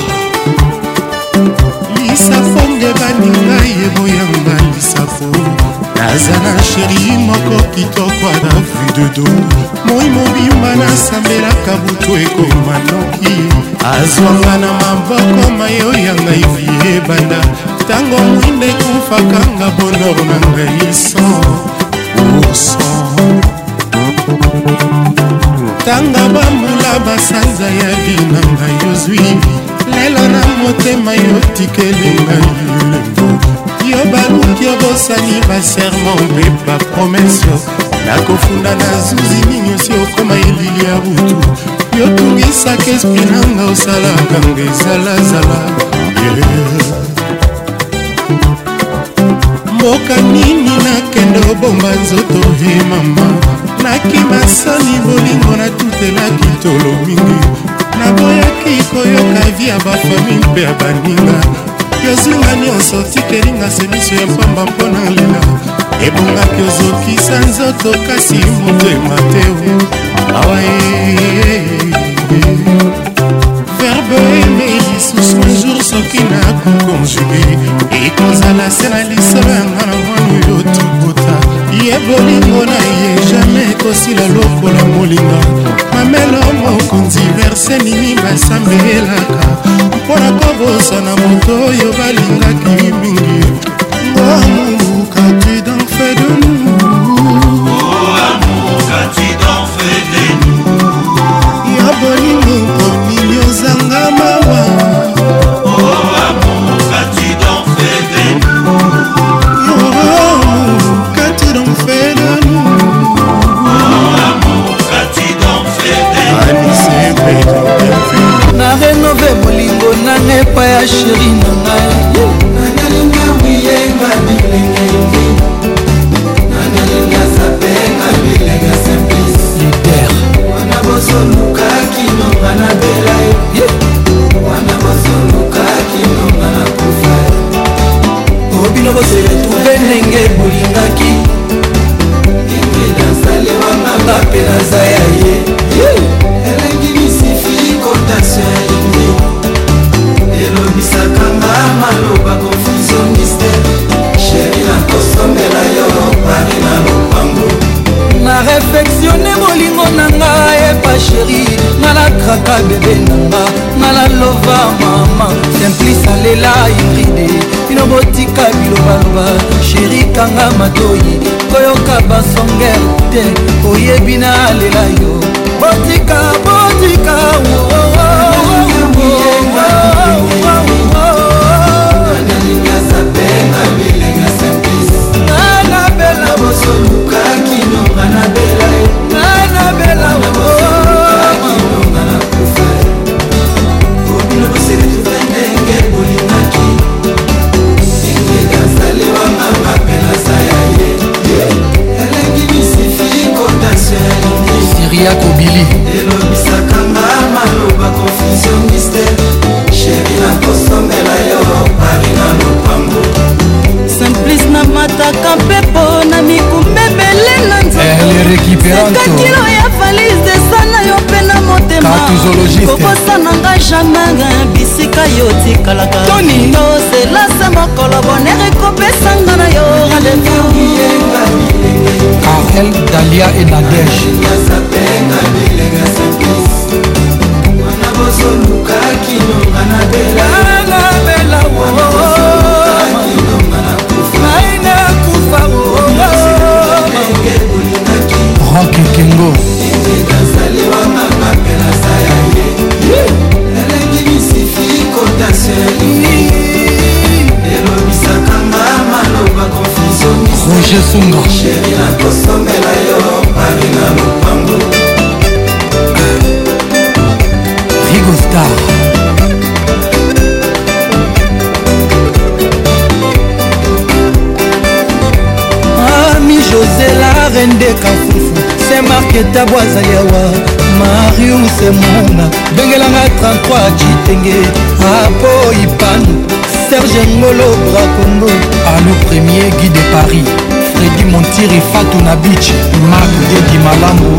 lisafonge baninga yeboyanga lisafo aza na sheri moko kitoko na vu de do moi mobimba nasambelaka butu ekoma noki azwanga na maboko mayo ya ngai vi ebanda ntango mwinde ekufakanga bonor na ngai so urso ntanga bambula basanza ya vi na ngai ozwi lelo na motema yo tikelingai yo baluki yo bosali baserma mpe bapromese nakofunda na zuzi nini osi okoma elili ya butu yo tungisaka esprit nanga osalaka nga ezalazala mboka nini nakende obomba nzoto e mama nakima soni bolingo natutelaki tolo mingi naboyaki koyoka vi ya bafamile mpe ya baninga yozuwa nyonso tikelinga se miso ya pamba mpo na lela ebongaki ozokisa nzoto kasi motema te awa e, verbe emei lisusu ajour soki nakokonjuge ekozala se na lisolo yanga na mwana oyo tobota ye bolingo na ye jamai ekosila lokola molinga mamelo mokonzi verse nini basambelaka mpo na kobosana moto oyo balingaki mingi amour kati dans fait de nous oh, amour, kati dans fait de nous ya bolingo sheri na ngai nanalinga wiyenga bilenge ngi nanalinga sapenga bilenge simplice lider wana bosolukaki nonga na bela ye wana bosolukaki nonga na kufa obino boseretrouve ndenge bolingaki enge nasale wanga bape naza ya ye elengi misifi kontation maloba confuso mystère sheri nakosomela yo pari na lopango na reflexione bolingo eh, na nga epa sheri nalakraka bebe na nga nalalova mama templis alela iride bino botika bilobaloba sheri kanga matoi koyoka basonger te oyebi na lela yo botika botika wo oh. maria kobili elobisaka nga maloba confusionniste sheri nakosomela yo pari na lopango simplice na mataka mpepo na mikumbebele na nzotokakilo eh, ya valise esana yo mpe na motemakokosana nanga jamai bisika yo tikalaka tosela se mokolo bonere ekopesanga na yo rendez-vous Arel, Dalia et Nadège nalobela wo roger sunga sheri nakosomela yo mari na lopango rigostar ami josé la reine de kafufu se marketa bwazaliawa marius emunga bengelanga 33 citenge apo ipano serge ngolo brakongo alu premier guy de paris fredi montiri fatu na bich mak dedi malamu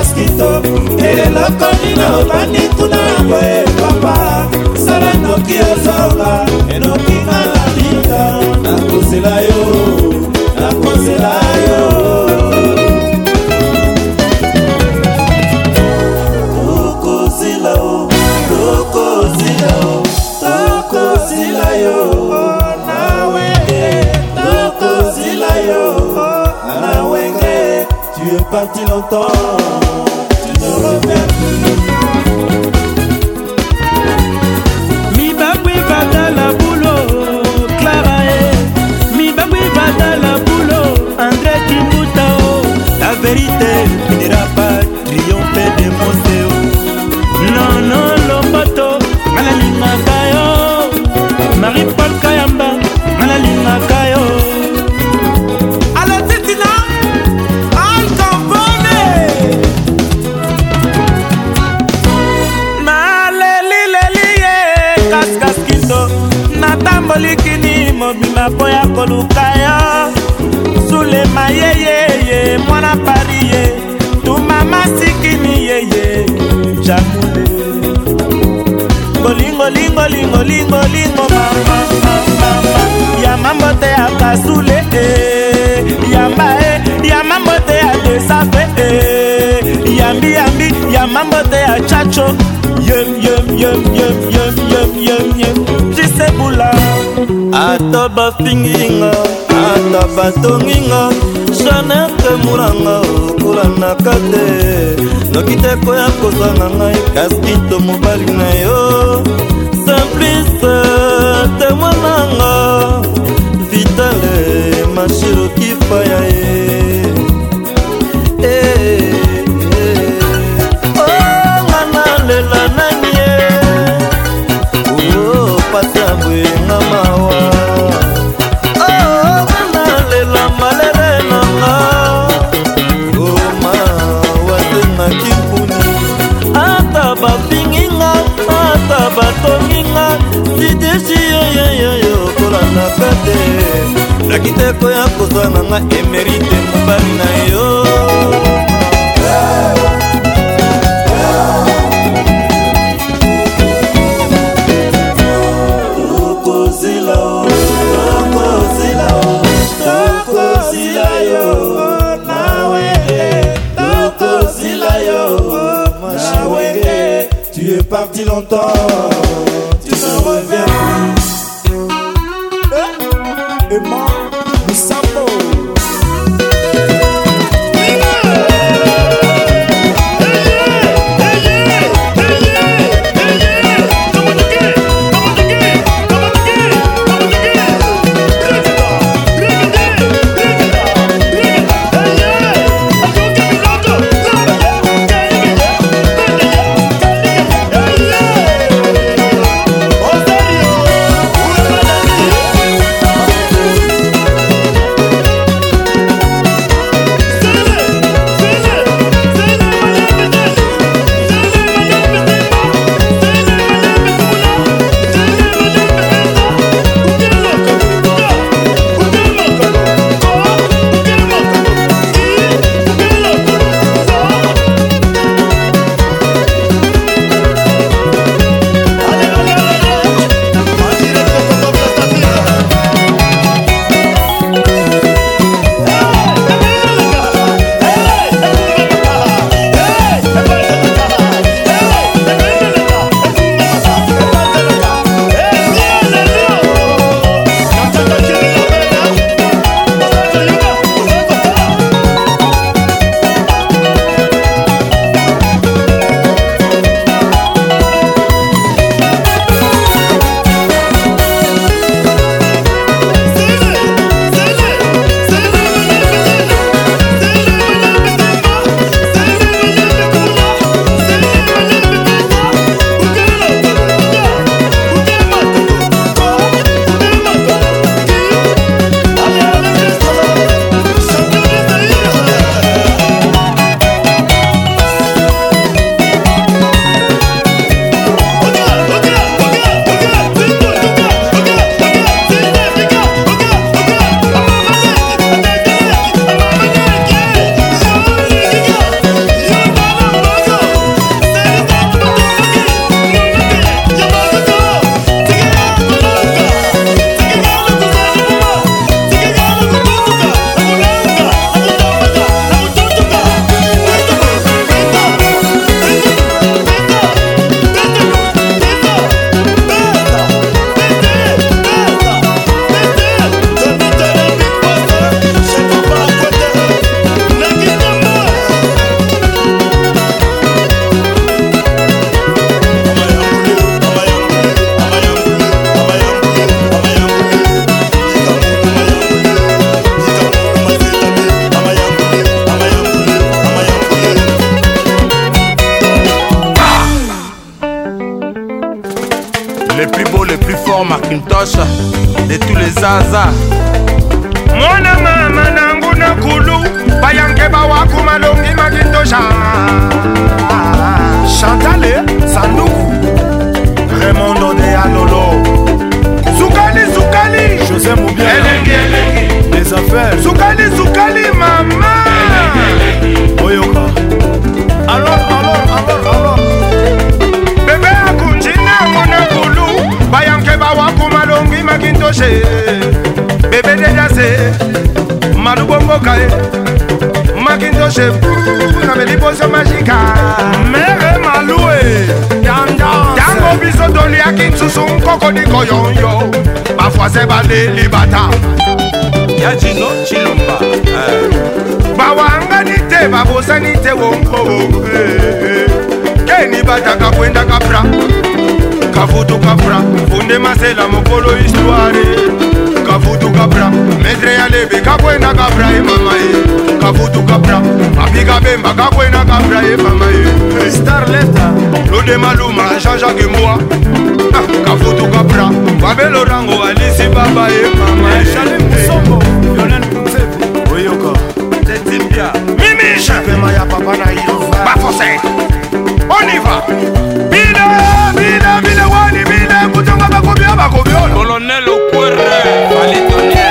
place kitoko eleloko nino obandi tuna bapinginga ata batonginga janete mulanga okolanaka te noki te koya kozanga ngai kaskito mobali na yo simplice temwananga vitale mashirokifa ya ye eh, eh, eh. oh, ngana lela ezalaki teko ya kozwa na nga emerite mobali na yo Parti longtemps Zaza chez vous na meliboso magika mere malue ntango biso toliaki nsusu nkokodiko yoyo bafoise baleli bata ya jino cilumba eh. bawangani te babosani te wonkobonge keni bataka kwendaka pra kafutu kapra funde masela mokolo histware kavutu kapra metre ya lebe kakwena kapra ye mama ye kavutu kapra papi kabemba kakwena kapra ye mama ye starleta lode maluma jean-jacque moa ah, kavutu kapra babelorango alisi baba ye mama oyoko tetimbia mimiche pema ya papa na yo bafose on y va bide bide bide wani bide Hallelujah.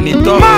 ni todo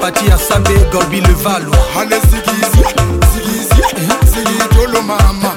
pati ya sambe gorbi levalo alezigizi zigizi zigi tolomama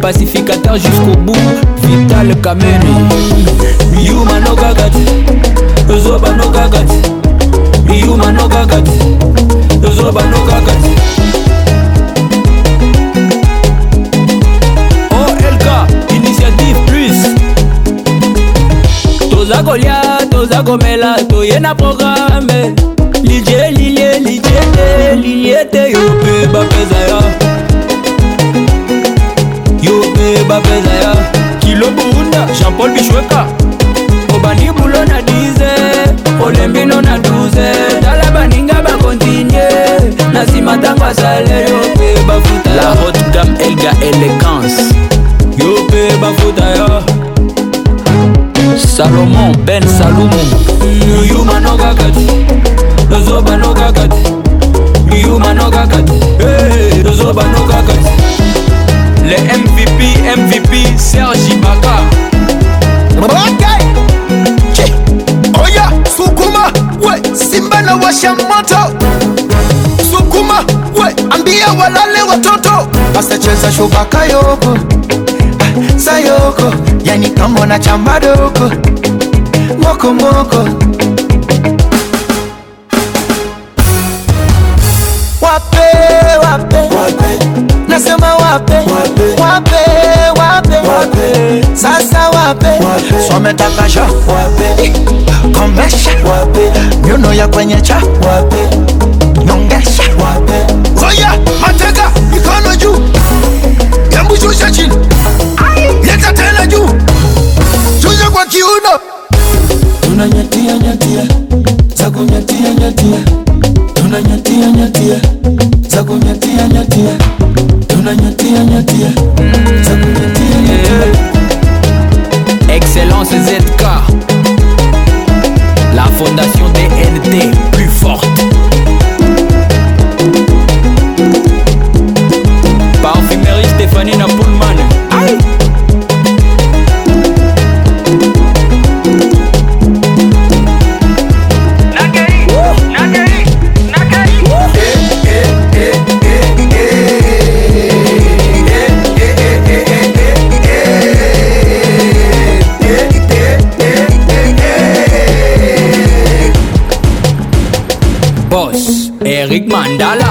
pacificateur jusqu'au bout vital kamene biyuma nokaka te ozoba nokaka te biyuma nokaka te ozoba nokaka oh, te toza kolia toza komela toye na programe lilie lilie lilie te lilie te yo mpe bapeza yo babeza ya kilo burunda jean-paul bishweka obandi bulo na 10 olembino na 12 tala baninga bakontinye na nsima ntango asaleyo mpe bafuta la haute gamme elga elegance yo mpe bafuta yo salomon ben salumu yumanokaka te tozobanokaka te yumanokaka te tozobanokaka te le MVP Sergi Baka. Oya sukuma we Simba na washa moto, sukuma we ambia walale watoto, asacheza shubaka yoko ah, sayoko, yani kama na chamba doko mokomoko major wapi komesha wapi nyuno ya kwenye cha wapi Rick Mandala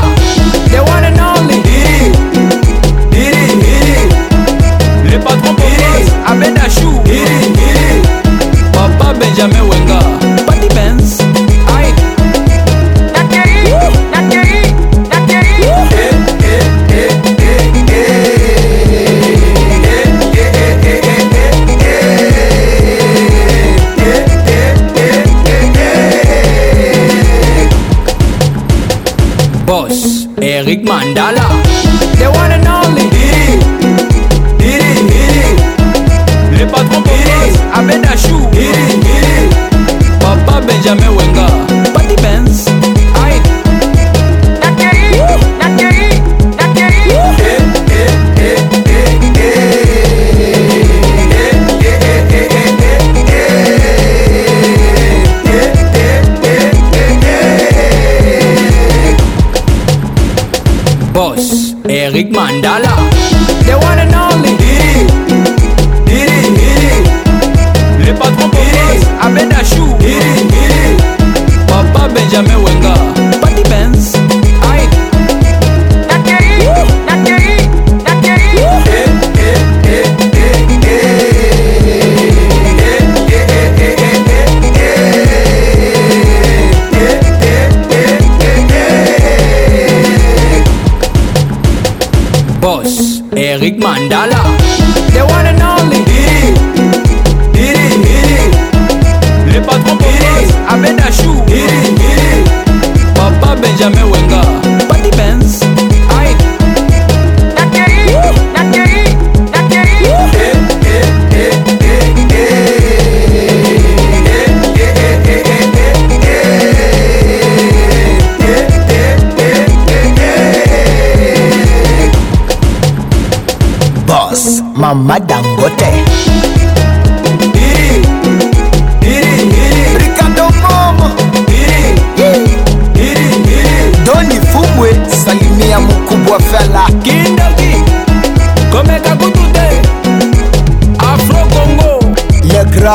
big man,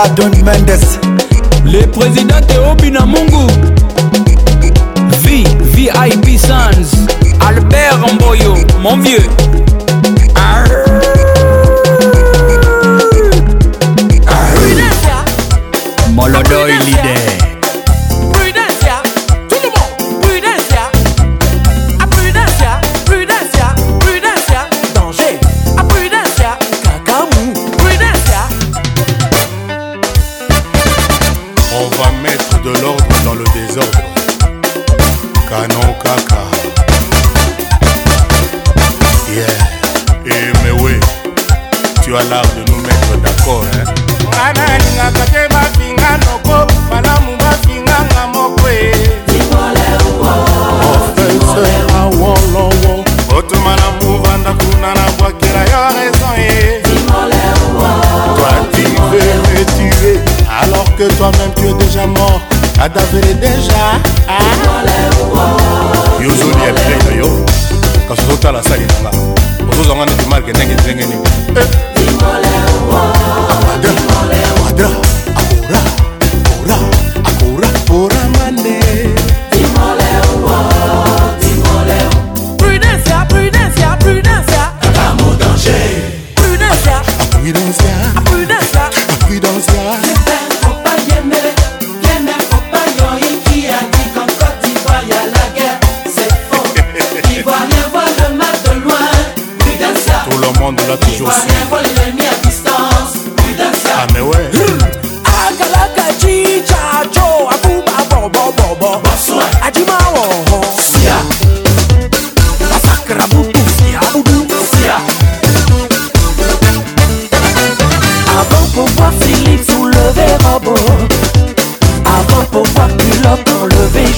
I don't Avant robot Avant pour pouvoir pour enlever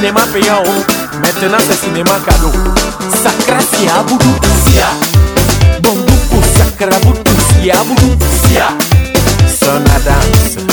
cinéma payant. Maintenant, c'est cinéma cadeau. Sacratia boudou sia. Bambou pour boudou sia boudou sia. Sonadance.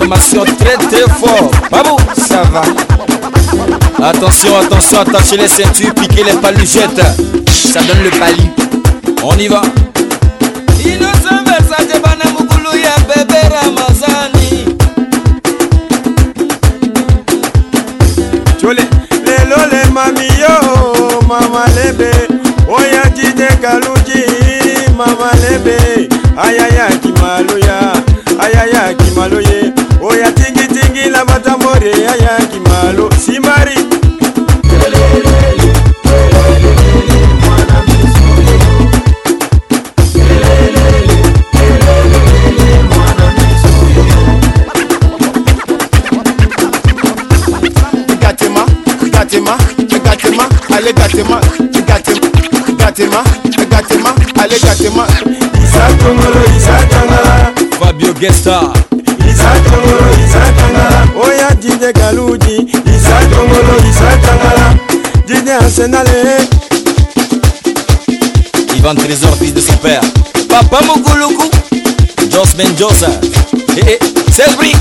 formation très très fort. Babou, ça va. Attention, attention, attachez les ceintures, piquez les paluchettes. Ça donne le pali. On y va. lelo le mami yo mama lebe oya jide kaluji mama lebe ayaya gesta isatongolo isatangala oya dide galuji isatongolo isatangala dide asenale eh. Ivan Trésor, fils de son père Papa Mokuluku Josman Joseph Et eh, Selbri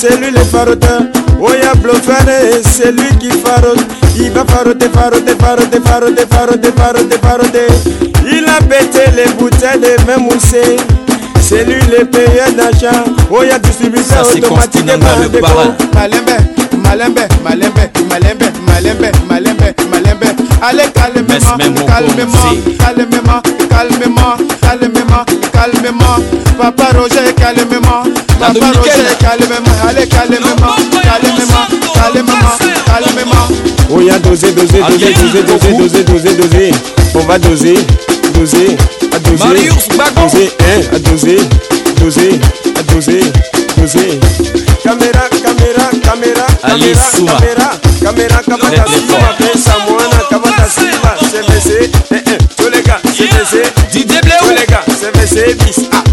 c'est lui le faroteur. Oya oh, Blofane, c'est lui qui farote. Il va faroter, faroter, faroter, faroter, faroter, faroter, faroter. Il a pété les bouteilles de même moussé. C'est lui le payeur d'achat. Oya oh, distributeur automatique et par déco. Malembe, malembe, malembe, malembe, malembe, malembe, malembe. Allez calmement, calmement, calmement, calmement, calmement, calmement. Papa Roger, calmement. Dominicaine. doser, doser, doser, doser, doser, doser, doser, doser. On va doser, doser, à hein, doser, doser, hein, à doser, doser, à doser, doser. Caméra, caméra, caméra, caméra, caméra, caméra, caméra, caméra, caméra, caméra, caméra,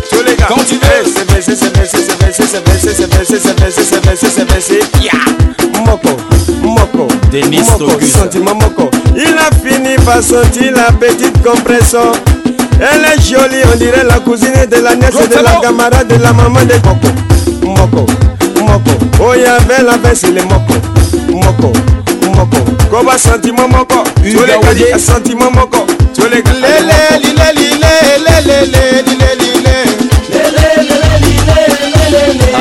verser, se verser, se verser, se verser, se verser, se verser. Yeah. Moko, moko, Denis moko, Auguste. sentiment moko. Il a fini par sentir la petite compression. Elle est jolie, on dirait la cousine de la nièce de la camarade de la maman de Coco. Moko, moko. Oh, il y avait la verse, les moko. Moko, moko. Koba sentiment moko. Tu les sentiment moko. Tu les lele, lele, lele, lele, lele.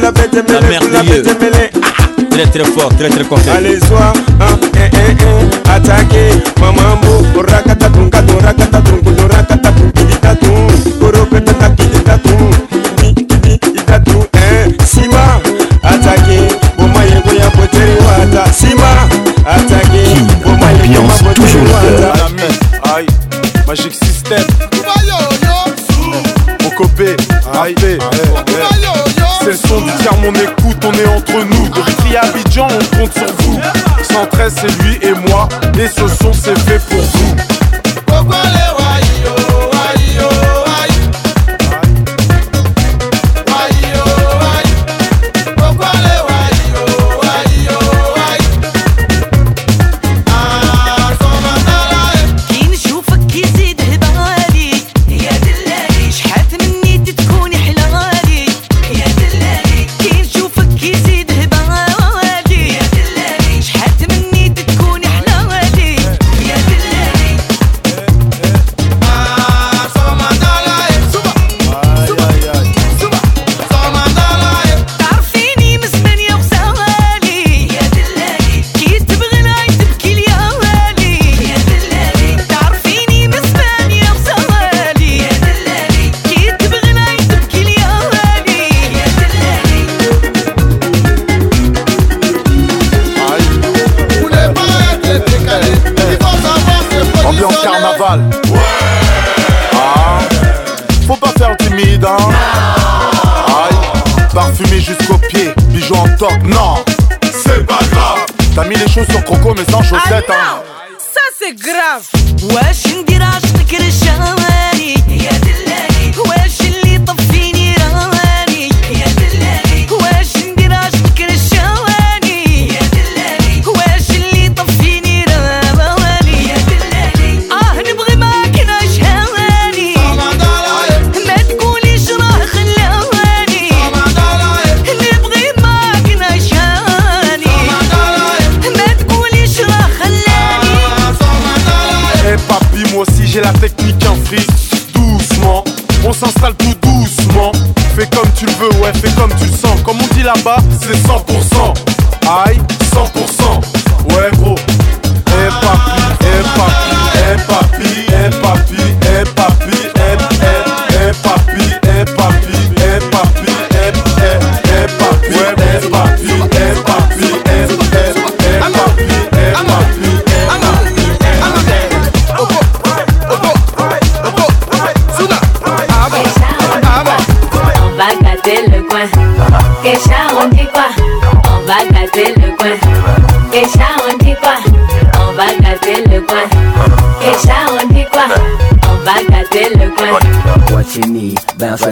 la Très très fort, très très content. Allez, eh, eh, eh. maman, compte sur vous. 113, c'est lui et moi, et ce son c'est fait pour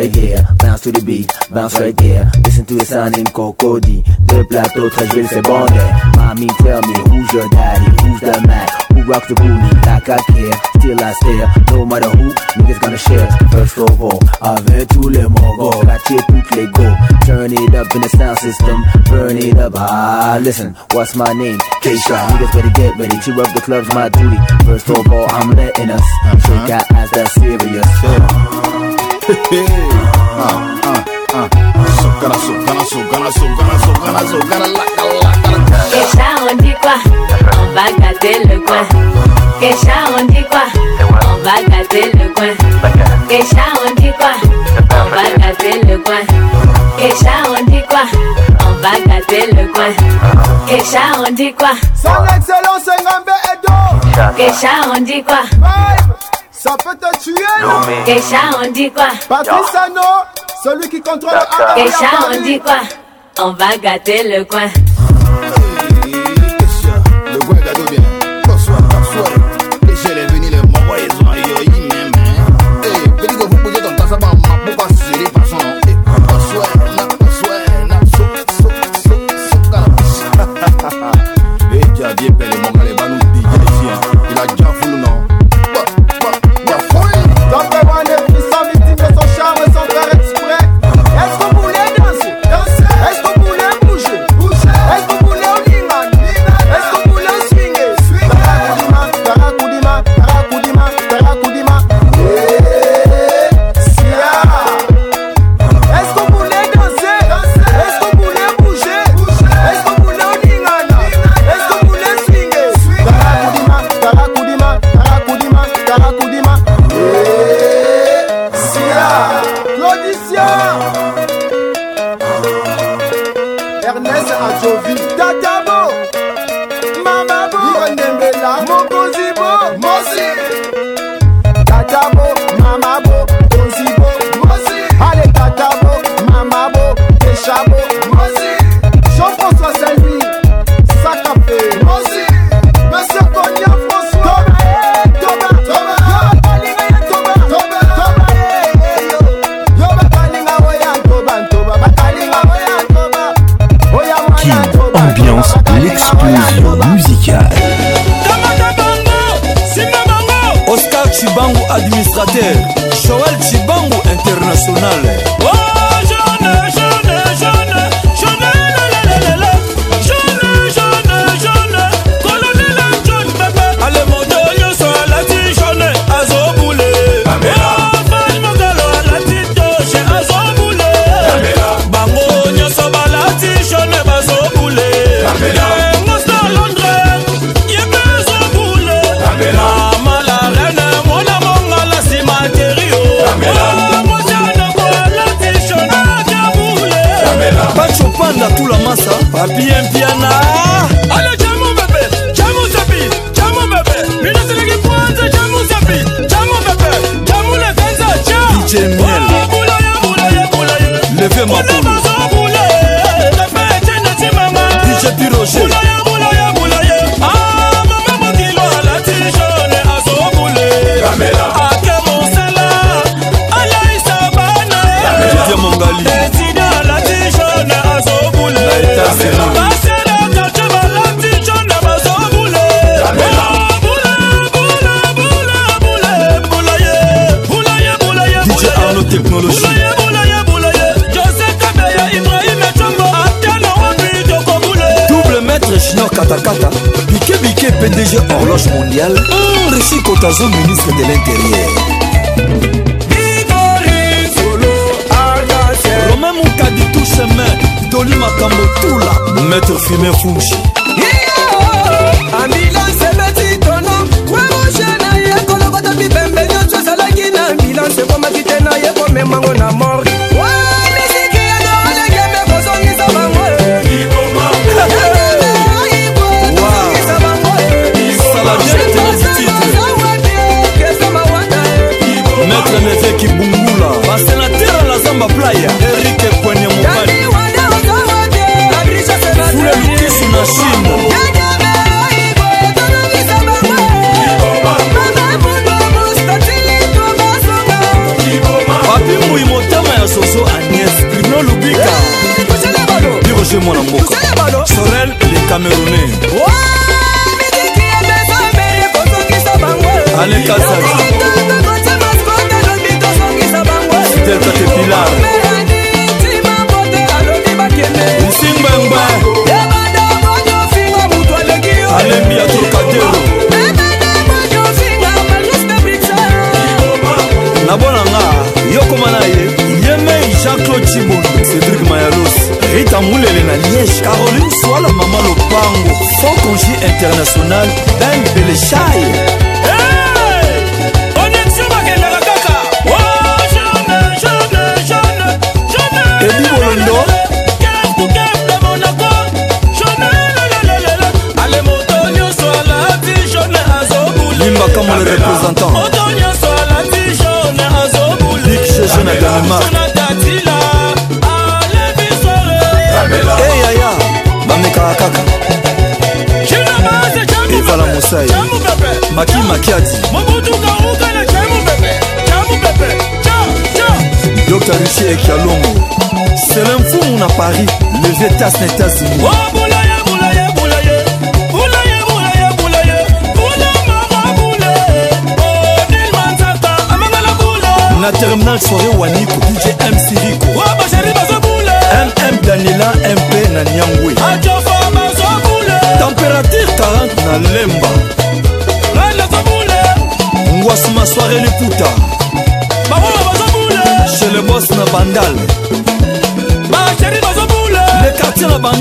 right here, bounce to the beat, bounce right there. Listen to the sound in Cocody, The plateau très joués, c'est bon. Mommy tell me who's your daddy, who's the man, who rocks the booty like I care. Still I stare, no matter who, niggas gonna share. First of all, avec tous les mongols, Got your les go. Turn it up in the sound system, burn it up. Ah, listen, what's my name? Keisha. Niggas better get ready, To up the club's my duty. First of all, I'm letting us shake uh-huh. our ass, That serious. Uh-huh. dit quoi On va gâter le coin. et on dit quoi On va gâter le coin. ce on dit quoi On va gâter le coin. ce on dit quoi On va gâter le coin. ce on dit quoi Son excellence on dit quoi ça peut te tuer, non, mais... on dit quoi Patrice Sano, celui qui contrôle Kécha on dit quoi On va gâter le coin. Mokozibo, Mosi Tatabo, Mamabo tazo ministre de l'intérieur romain mokadi touchemain doli makambo tula maître fumer fungi Texas na États-Unis. Oh, boulaye, boulaye, boulaye, boulaye, boulaye, boulaye, boula mama boule, oh Dilman Zata, amangala boule. Na terminal soirée Waniko, DJ MC Rico. Oh, ma chérie, bazo boule. MM Daniela MP na Nyangwe. Adjofa, bazo boule. Température 40 na Lemba. Ngwasuma soirée Liputa.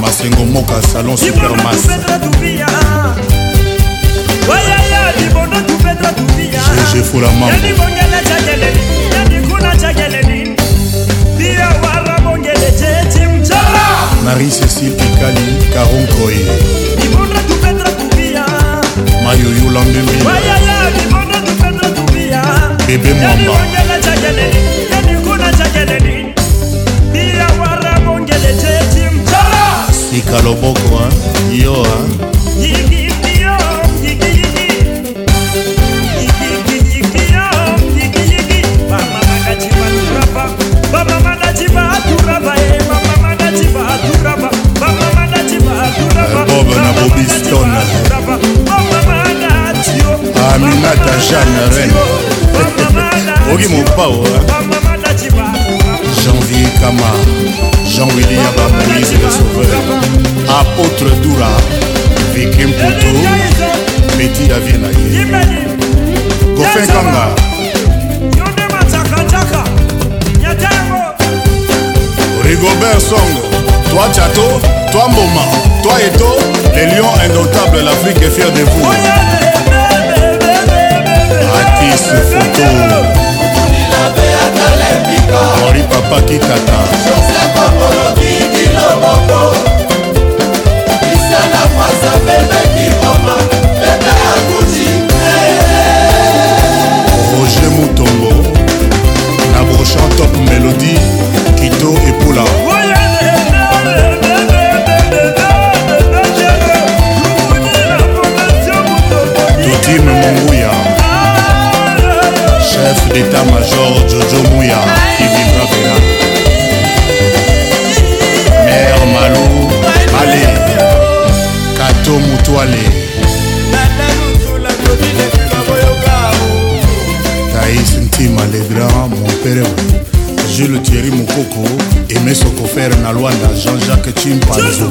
masengo moka salon supermas gg fulama marie cécile kikali karonkoye mayoyola mbembi bebe mwamba baú. papa kitata étoilé Thaïs Ntima le grand mon père Jules Thierry Moukoko Aimé Sokofère Nalwanda Jean-Jacques Chimpanzo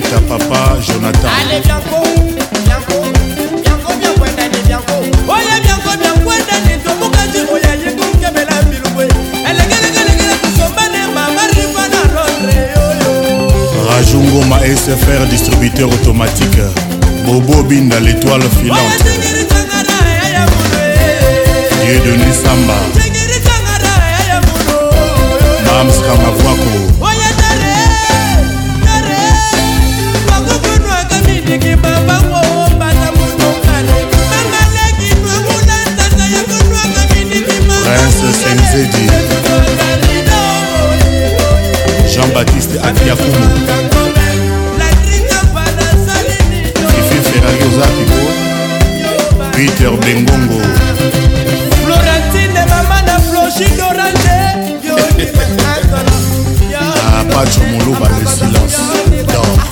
kobeta papa jonathan Ale, bianco, bianco, bianco, oya bianko biankwendani tomukaji oyayi kunkebela mbilukwe elengelengelengele tusombane mamarifa na londre yoyo rajungoma sfr distributeur automatique bobo binda l'étoile filante dieu denis samba mams kamavwako senzedi jean-baptiste akiakumu ife ferrari oza piko peter bengongo florentine mama na flochi dorange apacho ah, moluba le silence dor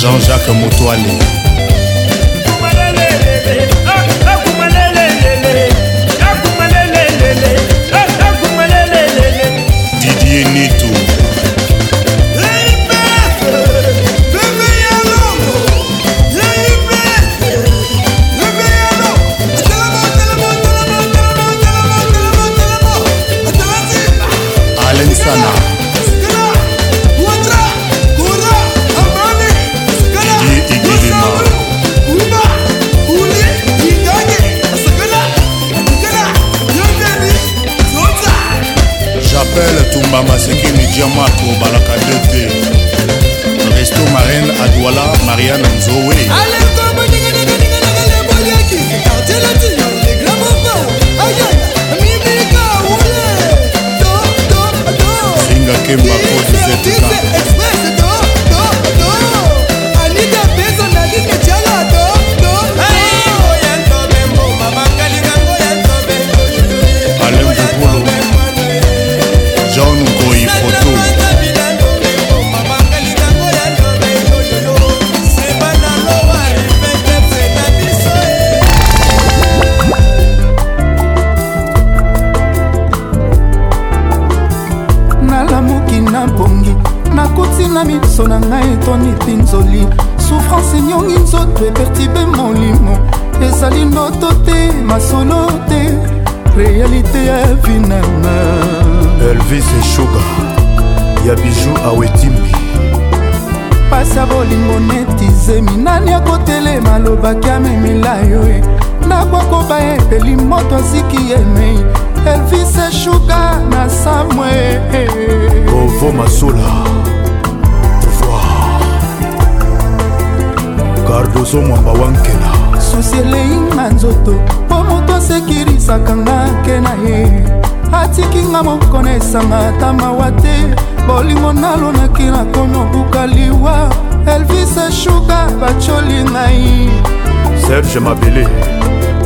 Jean-Jacques Motoale Didier Nid diamako balaka de te resto marine adwala mariane nzowe singa kemba ko 17 france enyongi nzoto epertibe molimo ezali ndoto te masolo te réalité ya vinama elvis eshuga ya biju awetimbi pasi ya bolingo netizemi nani akotelema alobaki amemela yo e ndako akoba epeli moto asiki yemei elvis eshuga na samwe ovo masula ozomwamba wankela susi eleinga nzoto mpo moto asekirisaka ngake na ye atikinga mokona esanga ata mawa te bolingo nalonaki nakomi obuka liwa elvis shuga bacoli ngai serge mabele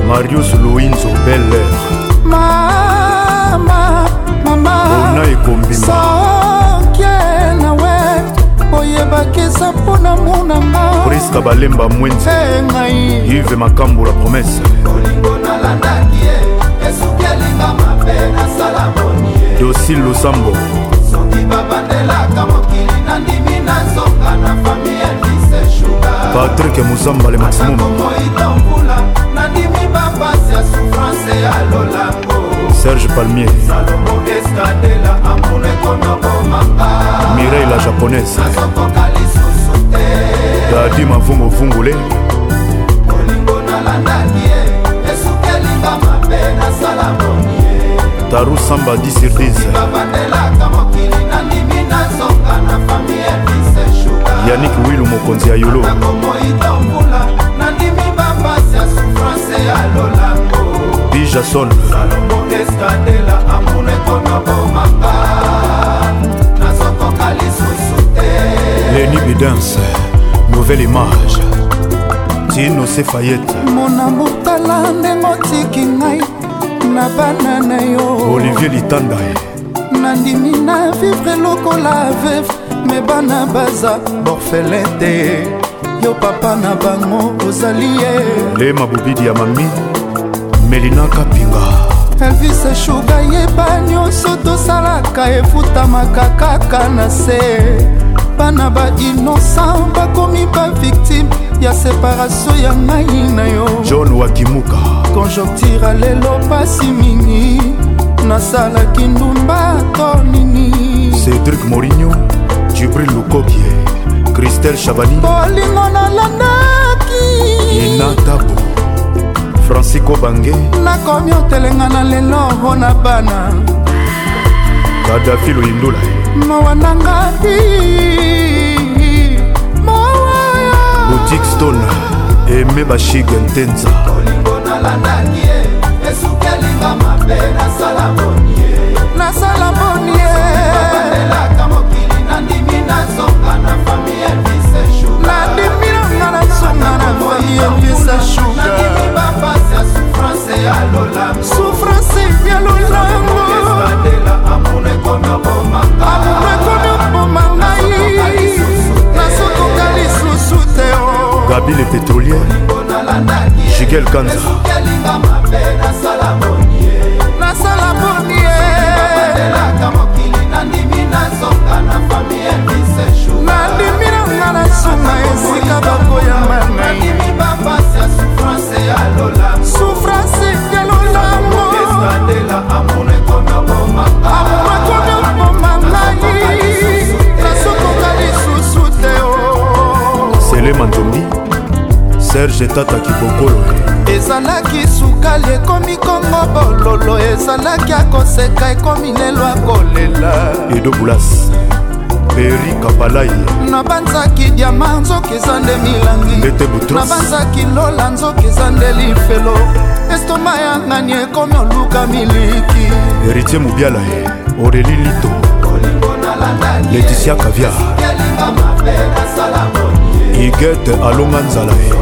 marius louinzo beller mama mama ona ekombima so yebakesa mpona monangapriska balemba mwenzi ngai ive makambo la promese olingo nalandaki ye esuki elinga mabe nasala moni dosi losambo soki babandelaka mokili nandimi na nzonga na fami elise shuga patrik muzamba le maximum moitombula nandimi bapasi ya souffrance ya lolango serge palmier mireille la japonaise dadi mavunguvungule taru samba 10 sur 10 yanik wilu mokonzi ya yolo nakomoitamvula nandimi bapasi ya souffrance ya lolango papi jason salomo estadela amonekona bomaka nazokoka lisusu te leni bidance nouvelle image tino sefayete mona motala ndenge otiki ngai na bana na yo olivier litanda nandimi na vivre lokola veve me bana baza borfelin te yo papa na bango ozali ye le mabobidi ya mami melinaka pinga elvise shuga yeba nyonso tosalaka efutamaka kaka na se bana bainosan bakomi baviktime ya separatio ya ngai na yo john wakimuka konjoktira lelo pasi mingi nasalaki ndumba to nini cedrik morinio jibril lukokie kristel chabani bolingo nalandaki inatabu francisco bange nakomi otelenga na lelo mpo na bana kadafi loyindula mowa nanga bi boutique stone eme bashige ntenza olingo nalandaki ye esuki elinga mabe nasala boni ye nasala boni yeelaka mokili nandimi nazonga na fami elvisesu nadimi nanga nazonga na fami elvisesu souffrance evya lolangoamunakona boma ngai nazokoka lisusu te oh. gabi le pétrolier jigel kanza nasala bonie nandimi nanga na sunga esika bakoyamba ngai nandela amour ekona bomanga amour ekona bomanga nasokoka lisusu te oh. sele manzombi serge tata kibokolo ezalaki sukali ekomi kongo bololo ezalaki akoseka ekomi lelo akolela edo bulas beri kabalai nabanzaki diama nzoki eza nde milangi nabanzaki lola nzoki eza nde lifelo estoma ya ngani ekomi oluka miliki heritier mobiala oreli lito leticia kavia igete alonga nzala ye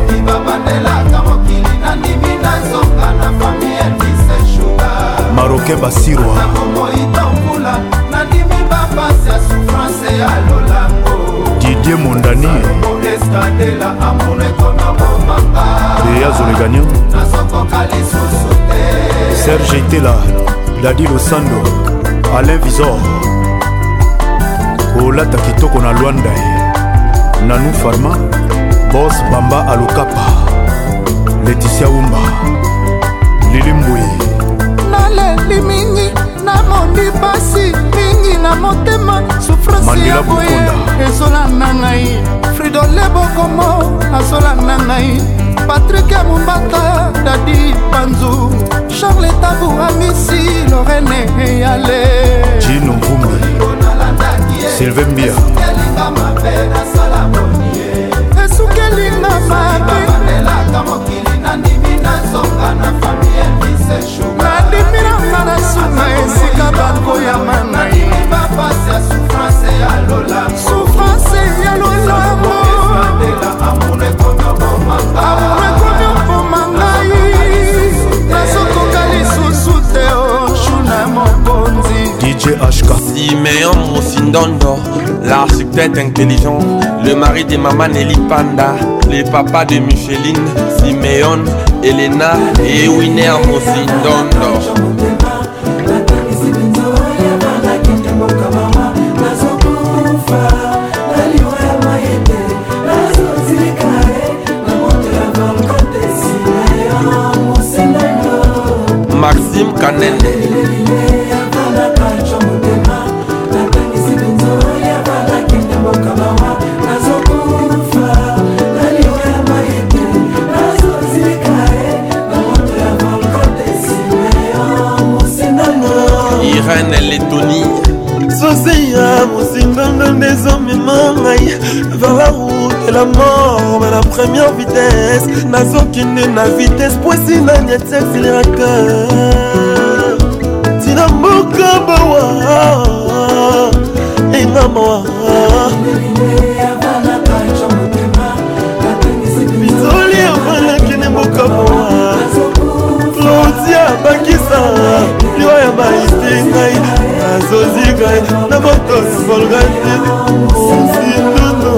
marokain basirwa didier mondani deyazo le gagnon serge etela dadi losando alain visor kolata kitoko na lwanda ye eh. nanu farma bos bamba alokapa leticia wumba lili mbui naleli mingi namondi pasi mingi na motema sufrasi ya boye ezola na ngai fridole bokomo asolanga ngai patrik ya mombata dadi panzu charles tabu amisi lorene eyale jino vumbi sylvain mbia esukelinga mabe nadimi nanga na sunga esika bakoyama si meilleur mosindondo l'architecte intelligent le mari de maman Nelly Panda les papas de Micheline Simeon Elena et Winner mosindondo Maxime Canel Ukraine Lettonie soseya mosinganga nde ezomema ngai vers la route et la mort na première vitesse nazokende na vitesse po esina niati accélérateur tina mboka bawa enga mawa bitoli avalaki ne mboka mawa lodi abakisa ya baiti ngai nazozi ngai na botosol ngai te sisitutu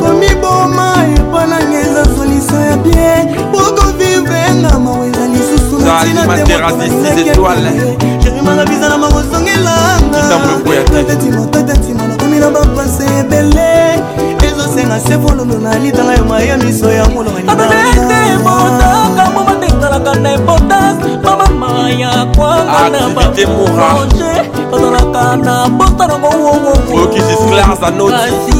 komiboma epananga eza solution ya bie bokovivenga maweza lisusu natinatemakoingakiajerima biza na makosongelanga na bapase ebele ezosenga se fololo na litanga yo maya miso ya molonga bazalaka na importance mamama ya kwanga na baonge bazalaka na botanango wowowokasi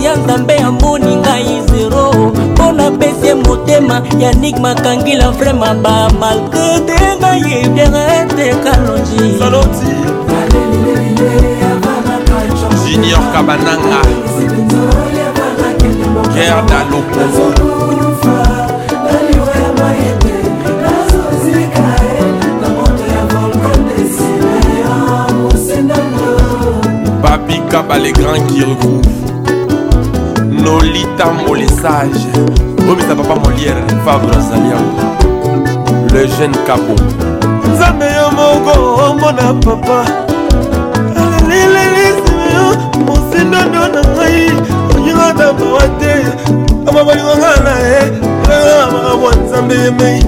ya nzambe amoni ngai zero mpo napesi ye motema yanik makangila vraimen bamalgrede ngai ebiere te kalonji junior kabananga guerre daloko Lucas Balegrin qui regroupe Nolita Molessage Romita Papa Molière Fabre Zalian Le jeune Cabo Nzambe yo moko omona papa alelelelisio mosindondo na ngai oyinga tabawa te ama balinganga na ye aa makambo ya nzambe yemei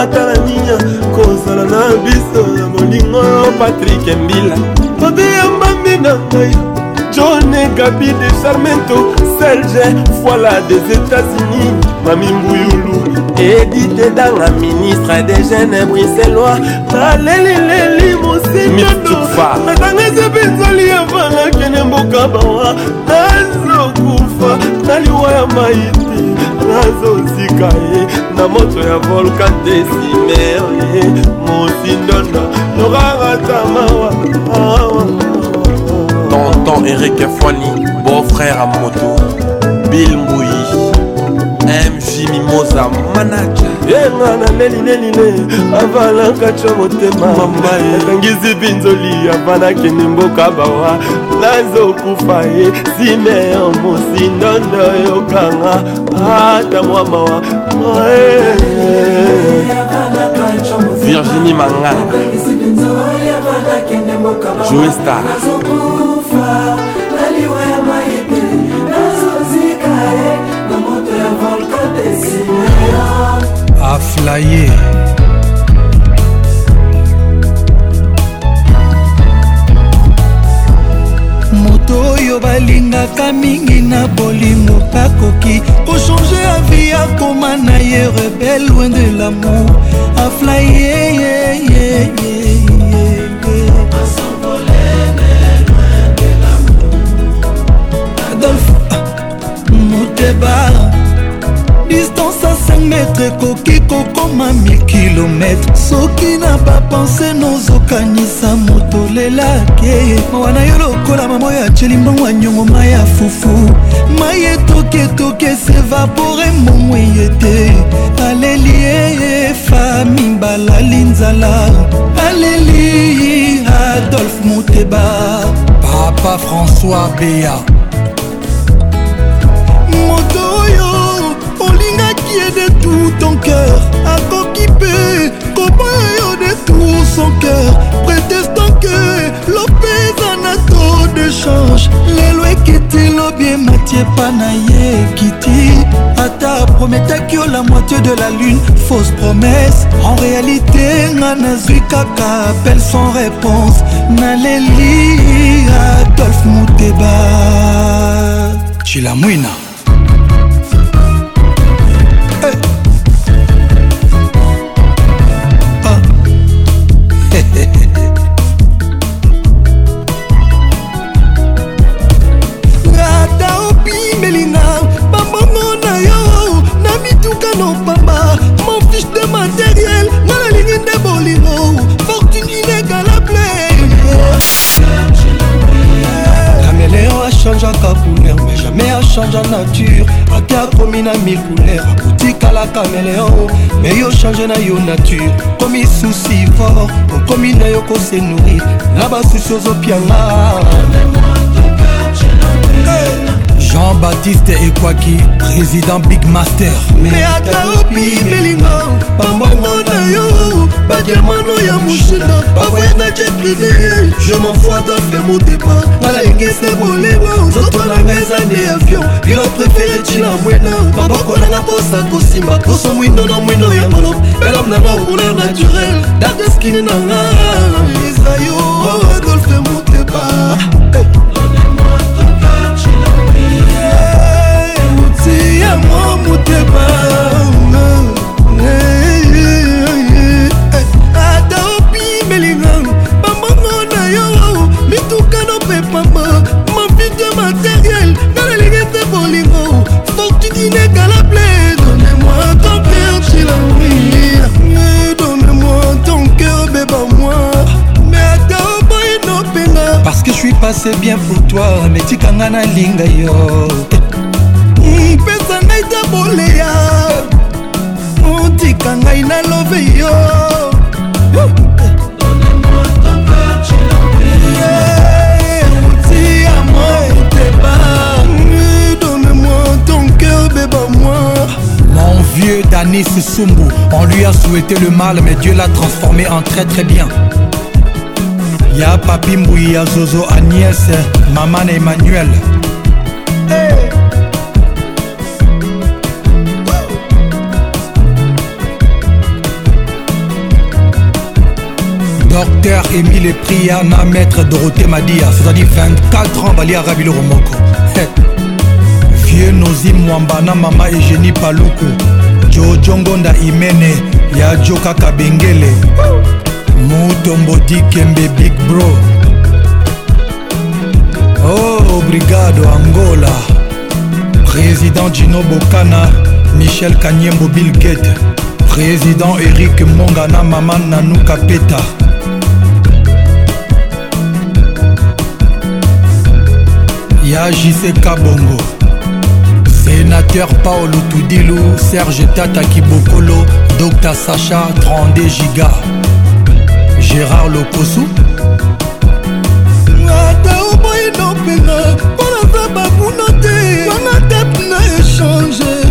atala ninya kozala na biso ya molingo patrik mbila todiyambambi na ngai john gabi de sarmento selge voilà des états-unis mami mbuyulu edite danga ministre de jeune briselois nalelileli mosinadanga ezepenzali evangakene mboka bawa nazokufa na liwa ya maiti nazozika ye na moto ya volkan desimere mosindondo lorangata mawa Tonton Eric Fwani, beau-frère à moto, Bill Mouy, MJ Mimosa, manager. yenga na nelinelile avalaka tyo motema mama ekangisi binzoli avalakini mboka bawa nazokufa ye simeo mosinondo yokanga ata mwa mawa virginie manganga joestar aflaye moto oyo balingaka mingi na bolimo akoki kochange avi akoma na ye rebel loin de lamour aflaye adolf ah, moteba bato ekoki kokoma mikilometre soki na bapense nozokanisa moto lelake mawa na yo lokola mamo ya celimbongo anyongo mai ya fufu mai etoketoki esevapore mbongo eye te aleli eyefa mibalali nzala aleli adolphe moteba papa françois bea tout ton cœur akokipe koboya yo de tout son cœur prétestant que lopeza na trop de change lelo ekiti lobi emati epa na ye ekiti ata prometaki yo la moitié de la lune fausse promesse en réalité nga nazwi kaka appel sans réponse naleli adolphe muteba chilamwina achangeaka couleur mais jamais achange a nature ake akomi na mille couleur akotikalaka meleo me yo change na yo nature okomi susi fort okomi na yo kose nourrir na basusi ozopianga hey. jean-baptiste ekwaki président big master me ata opi belingo bambongo na yo bagermano ya moshina bavoye na jeprive je mofoida mpe motepa nalengese bolema nzoto nanga eza nde avion bilo prefere ntina mwena maboko nanga mposa kosimba poso mwindo na mwindo ya molo elom nanga okuna naturel dadeskini nanga ezayo adolfe motepa motema ata opimelinga bambongo na yo mituka nopepama mavito ya materiel nga nalingi te bolingo fortune inégalable donne-moi ton cœur tu l'envie donne-moi ton cœur beba-moi parce que je suis passé bien pour toi mais tikanga nalinga yo na boleya motika ngai nalobi yo Mon vieux Danis Soumbou, on lui a souhaité le mal, mais Dieu l'a transformé en très très bien. Y'a Papi Mbouya, Zozo, Agnès, Maman Emmanuel. Docteur Emile Priana, maître Dorothée Madia, c'est-à-dire 24 ans, Bali Arabi le Romoko. Vieux Nozi Mwambana, Mama Eugénie Paluku, Jojo Ngonda Imene, Yajo Kaka Bengele, Mutombo Dikembe Big Bro. Oh, obrigado Angola, président Gino Bocana, Michel Kanyembo Bill Gates, président Eric Mongana, Maman Nanuka Peta. ya jc kabongo sénateur paolo tudilu serge tata kibokolo dr sacha 32 giga gérard lokosu ata oboyino mpena mpo naza babuna te wana tep na échange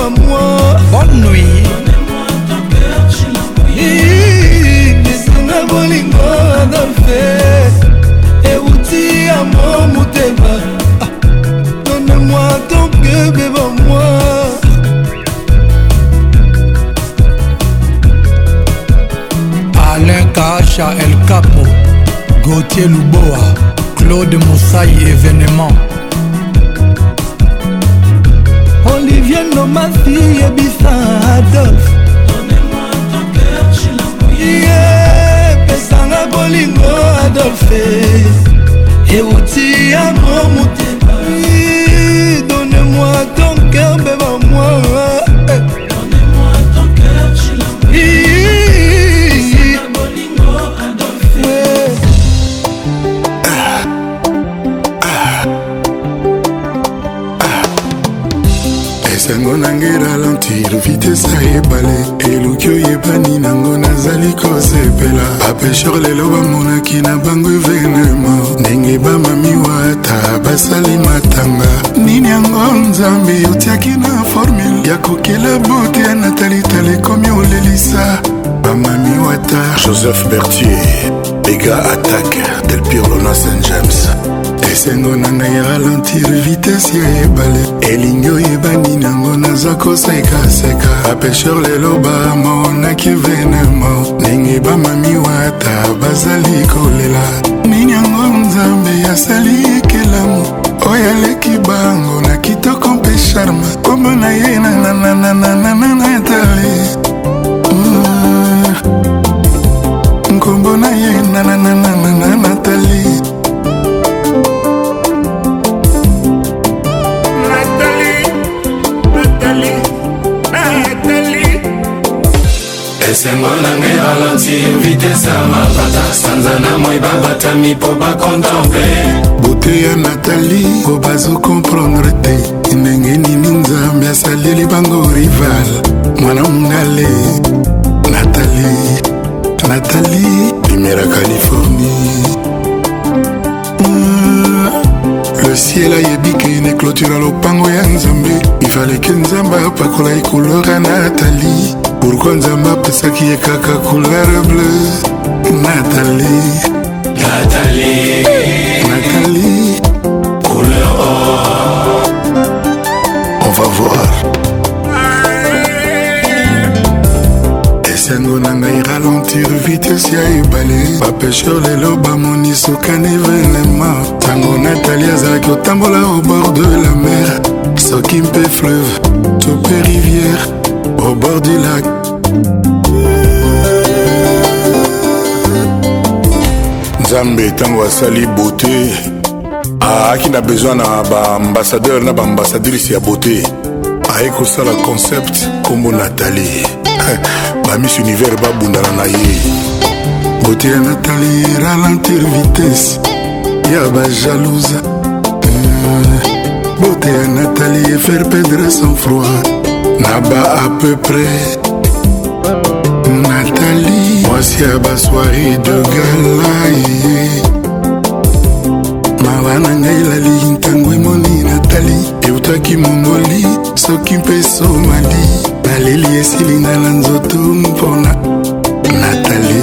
comme moi Bonne nuit esenga bolingo adolfe euti ya mo motema donne-moi ton cœur devant moi Alain Kacha El Capo Gauthier Louboa Claude Moussaï événement viendo ma fille ebisa adolf epesanga bolingo adolfe euti ya mo motema donne-moi ton cœur beba moi yango nangai ralentir vitese ebale eluki oyebani nango nazali kosepela bapesher lelo bamonaki na bango evenema ndenge bamamiwa ata basali matanga nini yango nzambe otiaki na formule ya kokela bote ya natalitala ekomi olelisa bamami wata joseph bertier ega attaque del pirlona saint james esengo na ngai ralentir vitese ya ebale elingi oyebani nango naza kosekaseka bapesher lelo bamonaki venemo ndenge bamami wata bazali kolela nini yango nzambe asali ekelamu oyo aleki bango na kitoko mpe charme kombo na ye nananananananatale bosengo nanga eralentir vitese ya mabata sanza na moi babatami mpo bakontemple bote ya natali po bazokomprendre te ndenge nini nzambe asaleli bango rival mwana mongale natali natali primera californie hmm. le ciel ayebi kene clôtura lopango ya nzambe ifaleke nzambe apakola ekolora natali pourkui nzambe apesaki ye kaka couleur bleu natalie natalie natalie couleur or on va voir esengo na ngai ralentir vitese ya ebale bapesher lelo bamoni sokani evenema ntango natalie azalaki kotambola au bord de la mer soki mpe fleuve to mpe rivière au bord du lac. nzambe ntango asali beauté aaki na besoin na baambasadeur na baambasadrice ya beauté aye kosala concept nkombo natali bamis univers babundana na ye beauté ya natali ralentir vitesse ya bajalousa eh, beauté ya natali efaire perdre sans froid na ba à peu près Nathalie mwasi ya basoiri de galaye mawa na ngai lali ntango emoni natali eutaki mongoli soki mpe somali naleli esilinga na nzoto mpona natali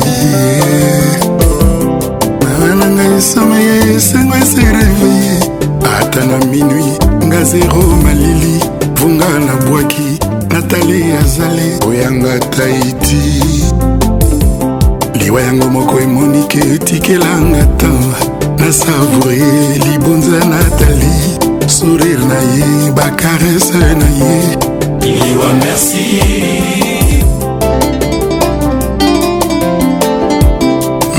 mawa na ngai someye esengo esereveye ata na minui nga zero malili vunga nabwaki natali azali oyanga taiti liwa yango moko emonike etikelanga tan nasavoure libonza natali sourire na ye bakarese na ye liwa merci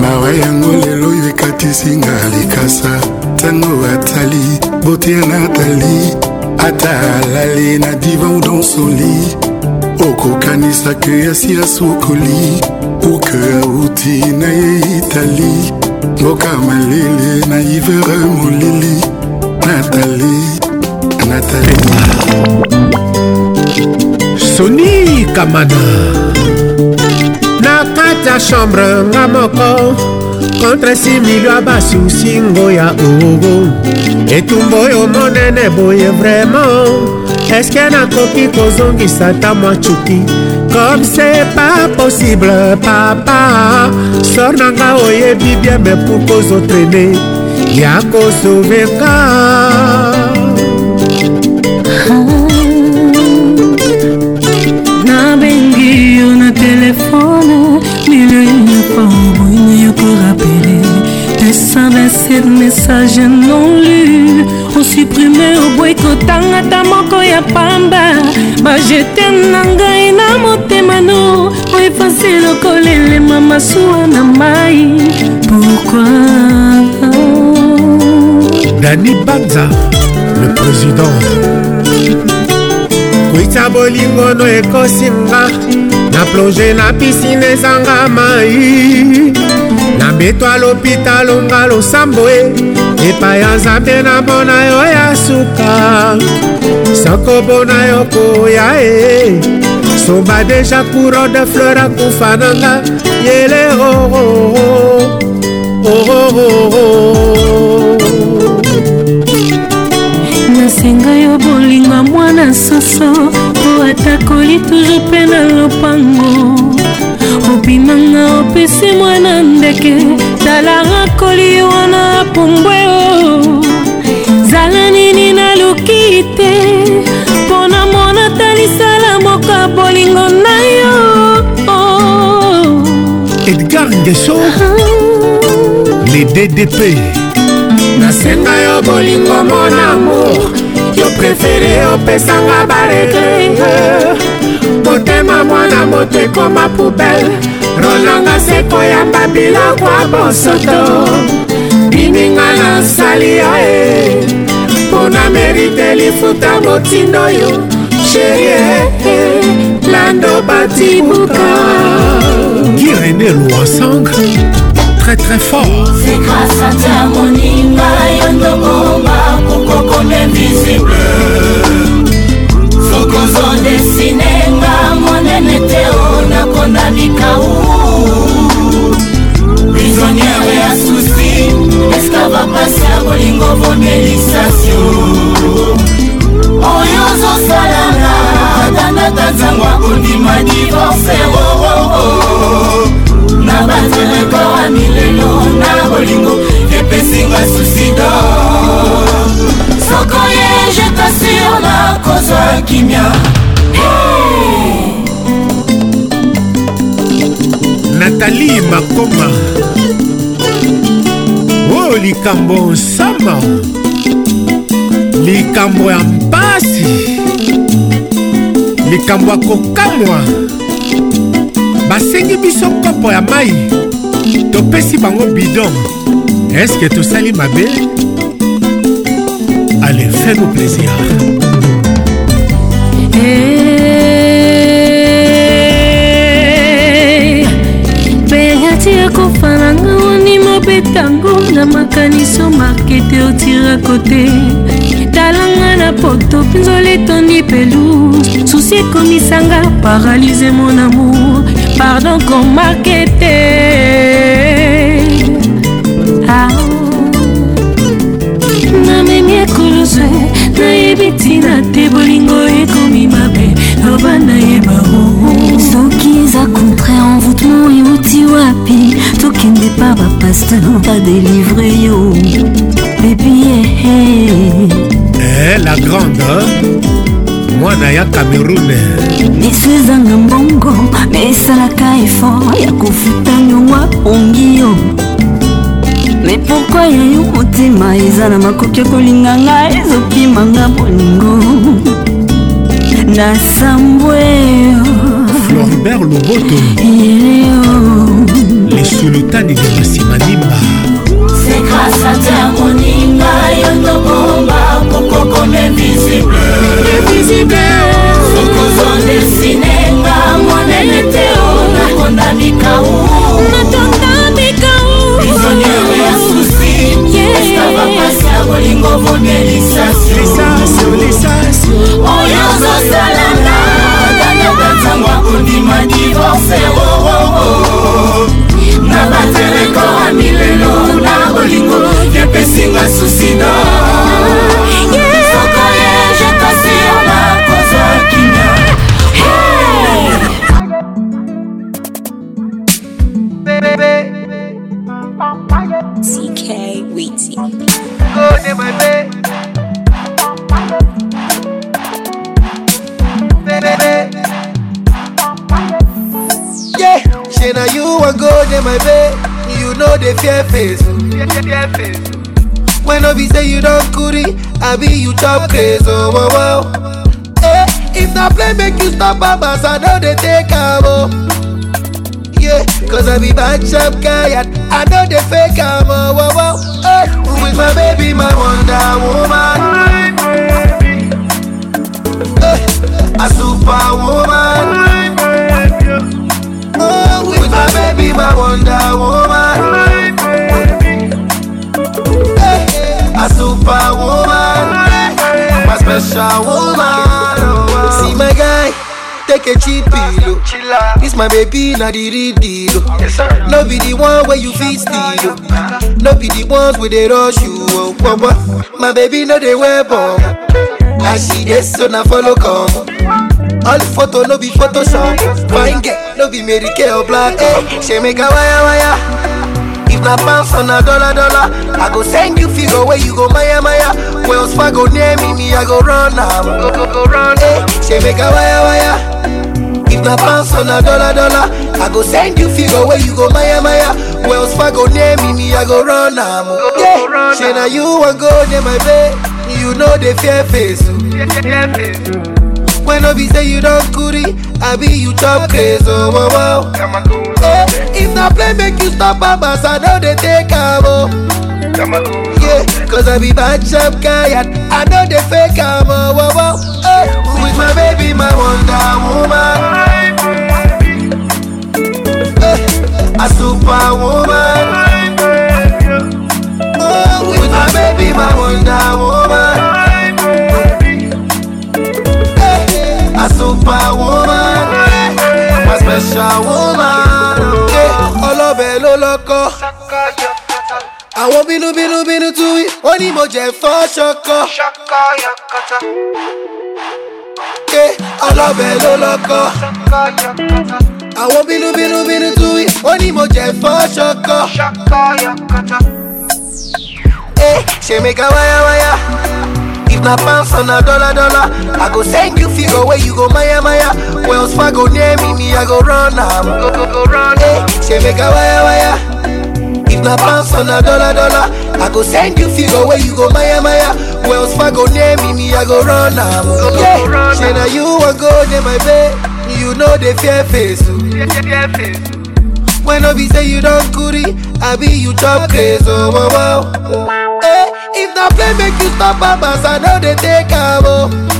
mawa yango lelo oyo ekatisinga likasa ntango atali botia natali ata alali na divan donsoli okokanisaki asi asukoli uke auti na ye itali mboka malele na ivere molili natali natali soni kamana na kati ya chambre nga moko contre similio abasiusingo ya ugu etumbu oyo monene boye vraimen eske nakoki kozongisa ta mwa cuki comme c'est pas possible papa sor na nga oyebi oh, bien me pour kozotraine ya kosoveka quantité de message non lu osupprime oboyekotanga ata moko ya pamba bajete na ngai na motema no oefase lokola elema masuwa na mai pourkui dani banza le président kwita bolingo no ekosinga na plonge na pisine ezanga mai mbeto a lopitalo nga losambo e eh. epai ya nzambe na mbo na yo ya suka soko mbo na yo koya e somba deja courant de fleur akufa na nga yele ororo oh, ororo oh, oh. nasenga yo bolinga mwana soso po ata koli toujours mpe na lopango opesi mwana ndeke tala rakoli wana pumbwe o zala nini naluki te mpona mona talisala moka bolingo na yo edgar ngeso ah, ah. le ddp nasenga yo bolingo mon amour yo prefere opesanga baregrete motema mwana moto ekoma poubele rolanga se koyamba biloko ya bosoto bininga na nsali yo e eh? mpo na merite lifuta motindo oyo sherie eh, eh, lando batimuka kirene loasang très très fort c'est grâce à ta moninga yo ndoboma kokoko invisible kozondesinenga monene te o nakona likau prisoniere ya susi eska bapasi ya bolingo bomelisasio oyo ozosalanga atanata nzango akondima divorce ororo na banzeleko ya milelo na bolingo epesinga susidor soko ye jeta sur nakozwa kimia natali makoma oyo oh, likambo nsama likambo ya mpasi likambo ya kokamwa basengi biso kopo ya mai topesi bango bidon eske tosali mabe Allez, fais-nous plaisir. beyati ya kofa nanga wani mobetango na makaniso makete otira kote talanga na poto mpinzola etondi pelu susi ekomisanga paralize mon amour pardon komarkete nayebi ntina te bolingo ekomi mabe loba nayeba soki eza contraire envoûtement euti wapi tokende pa bapaster badelivre yo bebi eh, eh. eh, la grande mwana ya cameroun miso ezanga mbongo me esalaka effort ya kofuta nyongwa pongi yo pourkui yayo motema eza na makoki kolinga nga ezopimanga bolingo na sambweyo floribert loboto yeleo lesulutani de masimanimba c'est grâce à terre moninga yo tobomba kokokome visible visible sokozondesininga monene te o nakonda mikau bolingo vomie lisasi oyo ozosala oh, oh, oh. na danoka ntango akondima divorce ororo na bateleko ya milelo na bolingo yepesinga susino I be you chop crazy, oh wow oh, wow. Oh. Hey, eh, if that play make you stop babas, I know they take a bow. Oh. Yeah, cause I be bad chop guy and I know they fake a bow, wow wow. Hey, eh, with my baby, my wonder woman. my baby, Hey, a superwoman. baby, oh, my baby, my wonder woman. my baby, Hey, a super special woman. Oh, See my guy, take a cheap pillow. This my baby, not the real deal. No be the one where you fit steal. No be the ones where they rush you. Oh, oh, oh. My baby, no they wear bomb. As she gets so now follow come. All photo no be Photoshop. Fine girl no be Mary Kay or Black. Hey, eh. she make a wire wire. If na pounds on a dollar dollar, I go send you figure where you go Maya Maya. Wells Fargo near me, me I go run now. Go go go run. eh. she make a wire wire. If my pants on a dollar dollar, I go send you figure where you go maya maya. Wells Fargo near me, me I go run now. Go go go run. She na you a go near my bed. You know the fear face. Oh. Oh. When I be say you don't curry, I be you chop crazy. Oh, wow, wow. Hey, oh, if na play make you stop, babas, I know they take a Oh yeah. Cause I be bad champ guy and I know they fake I'm a wow wow. Hey, with my baby, my wonder woman? Hey, a superwoman. Oh, with my baby, my wonder woman? Hey, a superwoman. My special woman. àwọn bínúbínú bínú tú wí ó ní mo jẹ fọ́ ṣọkọ. ṣọkọ yọkọtọ. ké ọlọ́bẹ̀ ló lọ́kọ. ṣọkọ yọkọtọ. àwọn bínúbínú bínú tú wí ó ní mo jẹ fọ́ ṣọkọ. ṣọkọ yọkọtọ. ẹ ṣe mi If na pounds dollar dollar, I go send you figure where you go maya maya. Wells Fargo near me, me I go run am. Go go go run. Hey, she make a wire na pounds and a dollar dollar. I go send you figure where you go maya maya. Wells Fargo name me, me I go run am. Yeah, say na you a go dey my babe. You know they fear face. When I be say you don't curry, I be you chop crazy. Oh, wow, wow. Hey, eh, if na play make you stop, babas I know they take a Oh.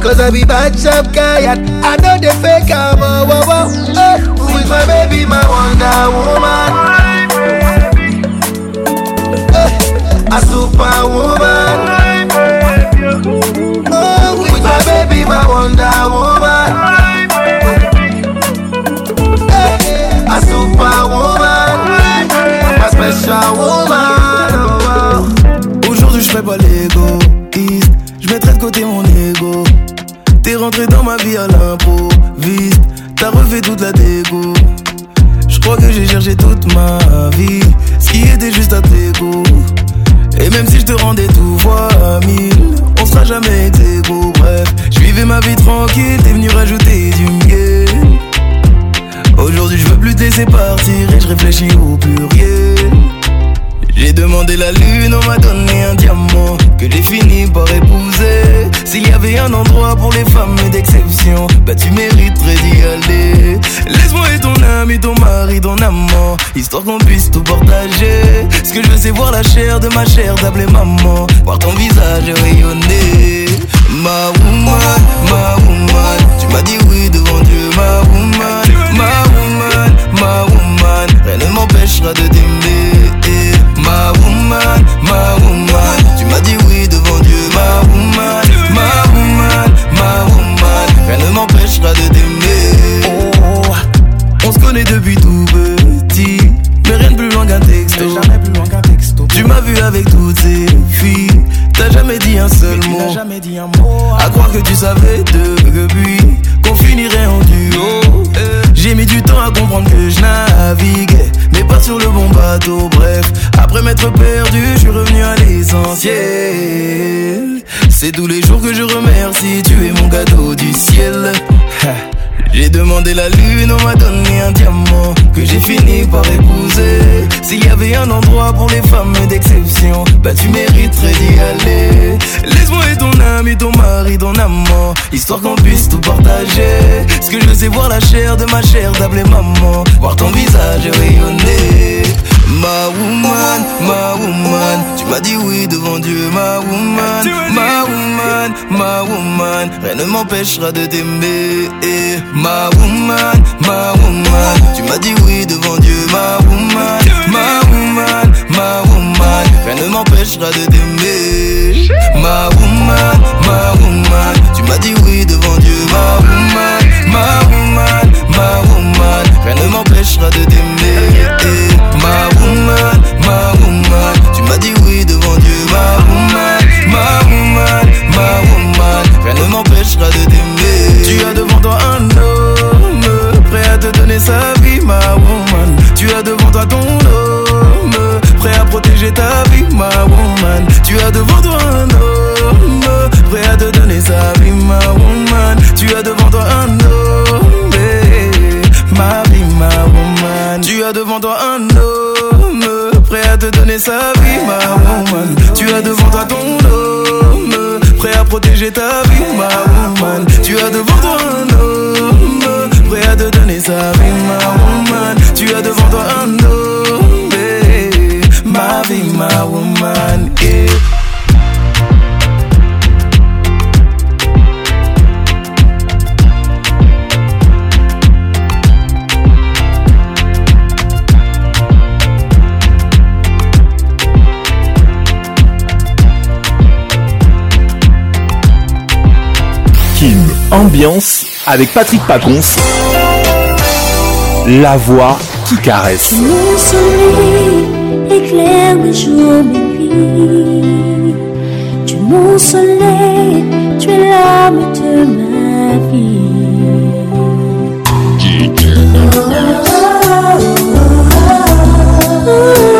Cause I be bad shop guy and I know they fake I'm a wow wow hey, Who is my baby, my wonder woman hey, A superwoman Oh, who is my baby, my wonder woman À à l'improviste. T'as refait toute la dégo. Je crois que j'ai cherché toute ma vie. Ce qui était juste à tes Et même si je te rendais tout à mille, on sera jamais goûts Bref, je vivais ma vie tranquille. T'es venu rajouter du miel. Aujourd'hui, je veux plus te laisser partir et je réfléchis au pluriel. J'ai demandé la lune, on m'a donné un diamant que j'ai fini par épouser. S'il y avait un endroit pour les femmes d'exception, bah tu mériterais d'y aller. Laisse-moi être ton ami, ton mari, ton amant, histoire qu'on puisse tout partager. Ce que je veux, c'est voir la chair de ma chair d'appeler maman, voir ton visage rayonner. Ma woman, ma woman, tu m'as dit oui devant Dieu, ma woman, ma woman, ma woman, rien ne m'empêchera de t'aimer ma woman, Tu m'as dit oui devant Dieu, ma woman, ma woman, ma woman. Rien ne m'empêchera de t'aimer. Oh, on se connaît depuis tout petit, mais rien de plus loin qu'un texto. Jamais plus Tu m'as vu avec toutes ces filles. T'as jamais dit un seul mot. jamais dit un mot. À croire que tu savais depuis qu'on finirait en duo. Eh, j'ai mis du temps à comprendre que je naviguais, mais pas sur le bon bateau. Bref, après m'être perdu, je suis revenu à l'essentiel. C'est tous les jours que je remercie, tu es mon gâteau du ciel. J'ai demandé la lune, on m'a donné un diamant que j'ai fini par épouser. S'il y avait un endroit pour les femmes d'exception, bah tu mériterais d'y aller. Laisse-moi être ton ami, ton mari, ton amant, histoire qu'on puisse tout partager. Ce que je sais voir la chair de ma chère d'appeler maman, voir ton visage rayonner. Ma woman, ma woman, tu m'as dit oui devant Dieu, ma woman, ma woman, ma woman, rien ne m'empêchera de t'aimer. Ma woman, ma woman, tu m'as dit oui devant Dieu, ma woman, ma woman, ma woman, rien ne m'empêchera de t'aimer. Ma woman, ma woman, tu m'as dit oui devant Dieu, ma woman, ma woman, ma woman, rien ne m'empêchera de t'aimer ma woman, ma woman. Tu m'as dit oui devant Dieu, ma woman, ma woman, ma woman. Rien ne m'empêchera de t'aimer. Tu as devant toi un homme prêt à te donner sa vie, ma woman. Tu as devant toi ton homme prêt à protéger ta vie, ma woman. Tu as devant toi un homme prêt à te donner sa vie, ma woman. Tu as devant Ma vie, ma woman. Tu as devant toi ton homme, prêt à protéger ta vie, ma woman. Tu as devant toi un homme, prêt à te donner sa vie, ma woman. Tu as devant toi un homme, eh, ma vie, ma woman. Yeah. Ambiance avec Patrick Pacons. La voix qui caresse. Tu soleil éclaire mes jours, mes nuits. Tu mon soleil, tu es l'âme de ma vie. Oh, oh,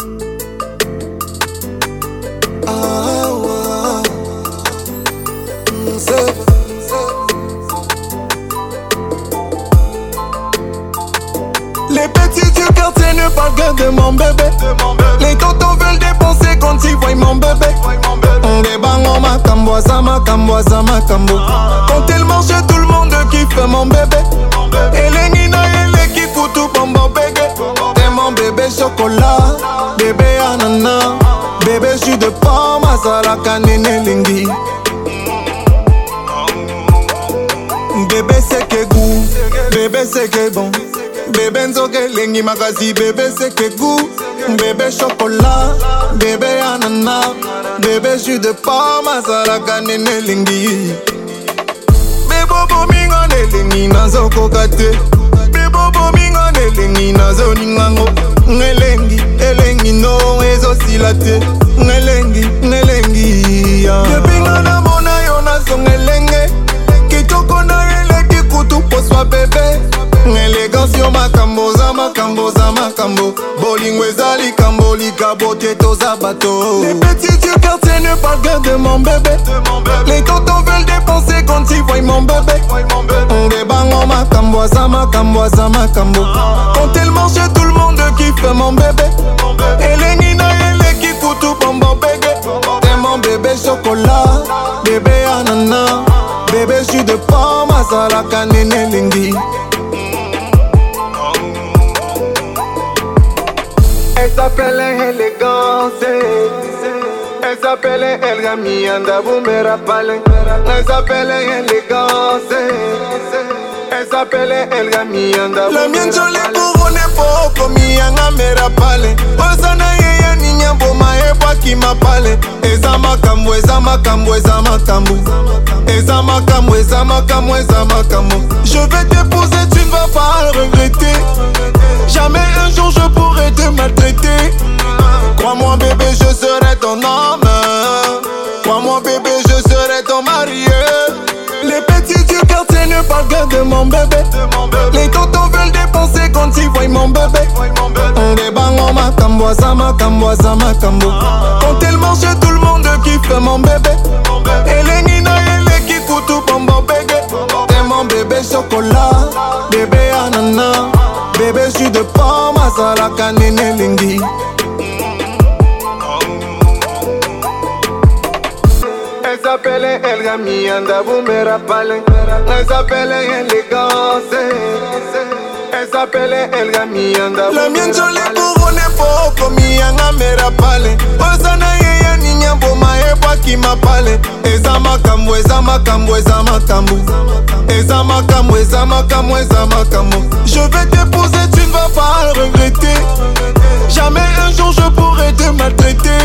Si bébé c'est que goût, bébé chocolat, bébé ananas, bébé jus de pomme, azalaka nene elingi. Bebobo mingo nelingi nazokoka te, bebobo mingo nelingi nazoningango, ngelengi elengi no ezosila te, ngelengi ngelengi. Depinga namona yo nazonga elenge, kitoko na eleki kutu poswa bebe. elegance yo makambo oza makambo oza makambo bolingo eza likambo likabo te toza bato lepetitu quartier ne parle de mon bébé les totos veulent dépenser quand ils voient mon bébé ndebango makambo aza makambo aza makambo ah, ah, ah. quand elle mange tout le monde kiffe mon bébé elengi na eleki kutu bombo bege te mon bébé chokola bébé anana bébé jus de pomme azalaka nene elengi Elle s'appelle élégance. Elle s'appelle El Gamianda Boumera Palen. Elle s'appelle élégance. Elle s'appelle El Gamianda La mienne je l'ai couronnée poco miyanga mera pale oza na ye ya ninya mboma ebwakima pale eza makambo eza makambo eza makambo eza makambo eza makambo eza makambo je vais t'épouser tu ne vas pas regretter Jamais un jour je pourrai te maltraiter. Crois-moi, bébé, je serai ton homme. Crois-moi, bébé, je serai ton mari. Les petits du quartier ne parlent que de mon bébé. Les tontons veulent dépenser quand ils voient mon bébé. On mon bébé. Quand elle mange, tout le monde kiffe mon bébé. Et les nina et les kikutu, bon, bon, bébé. T'es mon bébé chocolat, bébé à soki de pom azalaka nini elingi ezapele elgami yanda bumera pale ezapele elegance ezapele elgami yanda la mienjole kurone po okomi yanga mera pale oza na amboma ebwakima pale eza makambo eza makambo eza makambo eza makambo eza makambo eza makambo je vais t'épouser tu ne vas pas regretter jamais un jour je pourrai te maltraiter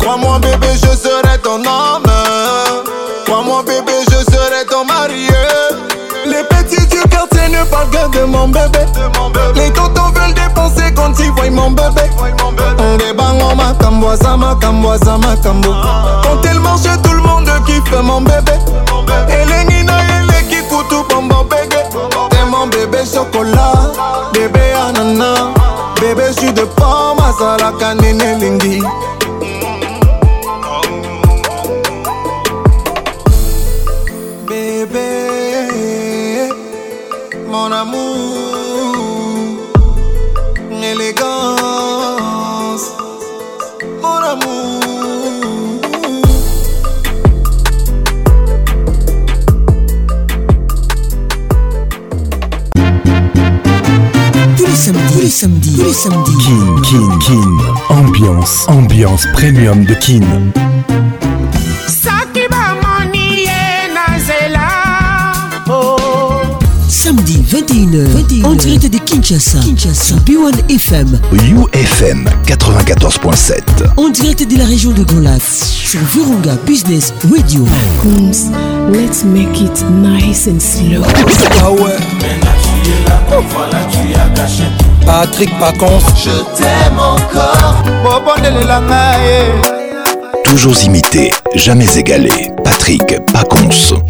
crois-moi bébé je serai ton homme crois-moi bébé je serai ton marié les petits ne parle que de mon bébé. Les tontons veulent dépenser quand ils voient mon bébé. On débango ma cambo, zama cambo, zama cambo. Quand elle mange, tout le monde kiffe mon bébé. Et les nina et les kikutu, bonbon bébé. T'es mon bébé chocolat, bébé ananas. Bébé, je suis de pomme, à la canine et linguine. samedi. Kin, Kin, Kin. Ambiance, ambiance premium de Kin. Oh. Samedi 21h, 21h, direct de Kinshasa, Kinshasa, B1 FM, UFM 94.7, en direct de la région de Golas sur Virunga Business Radio. let's make it nice and slow. voilà ah tu as caché Patrick Pacons Je t'aime encore Toujours imité, jamais égalé Patrick Pacons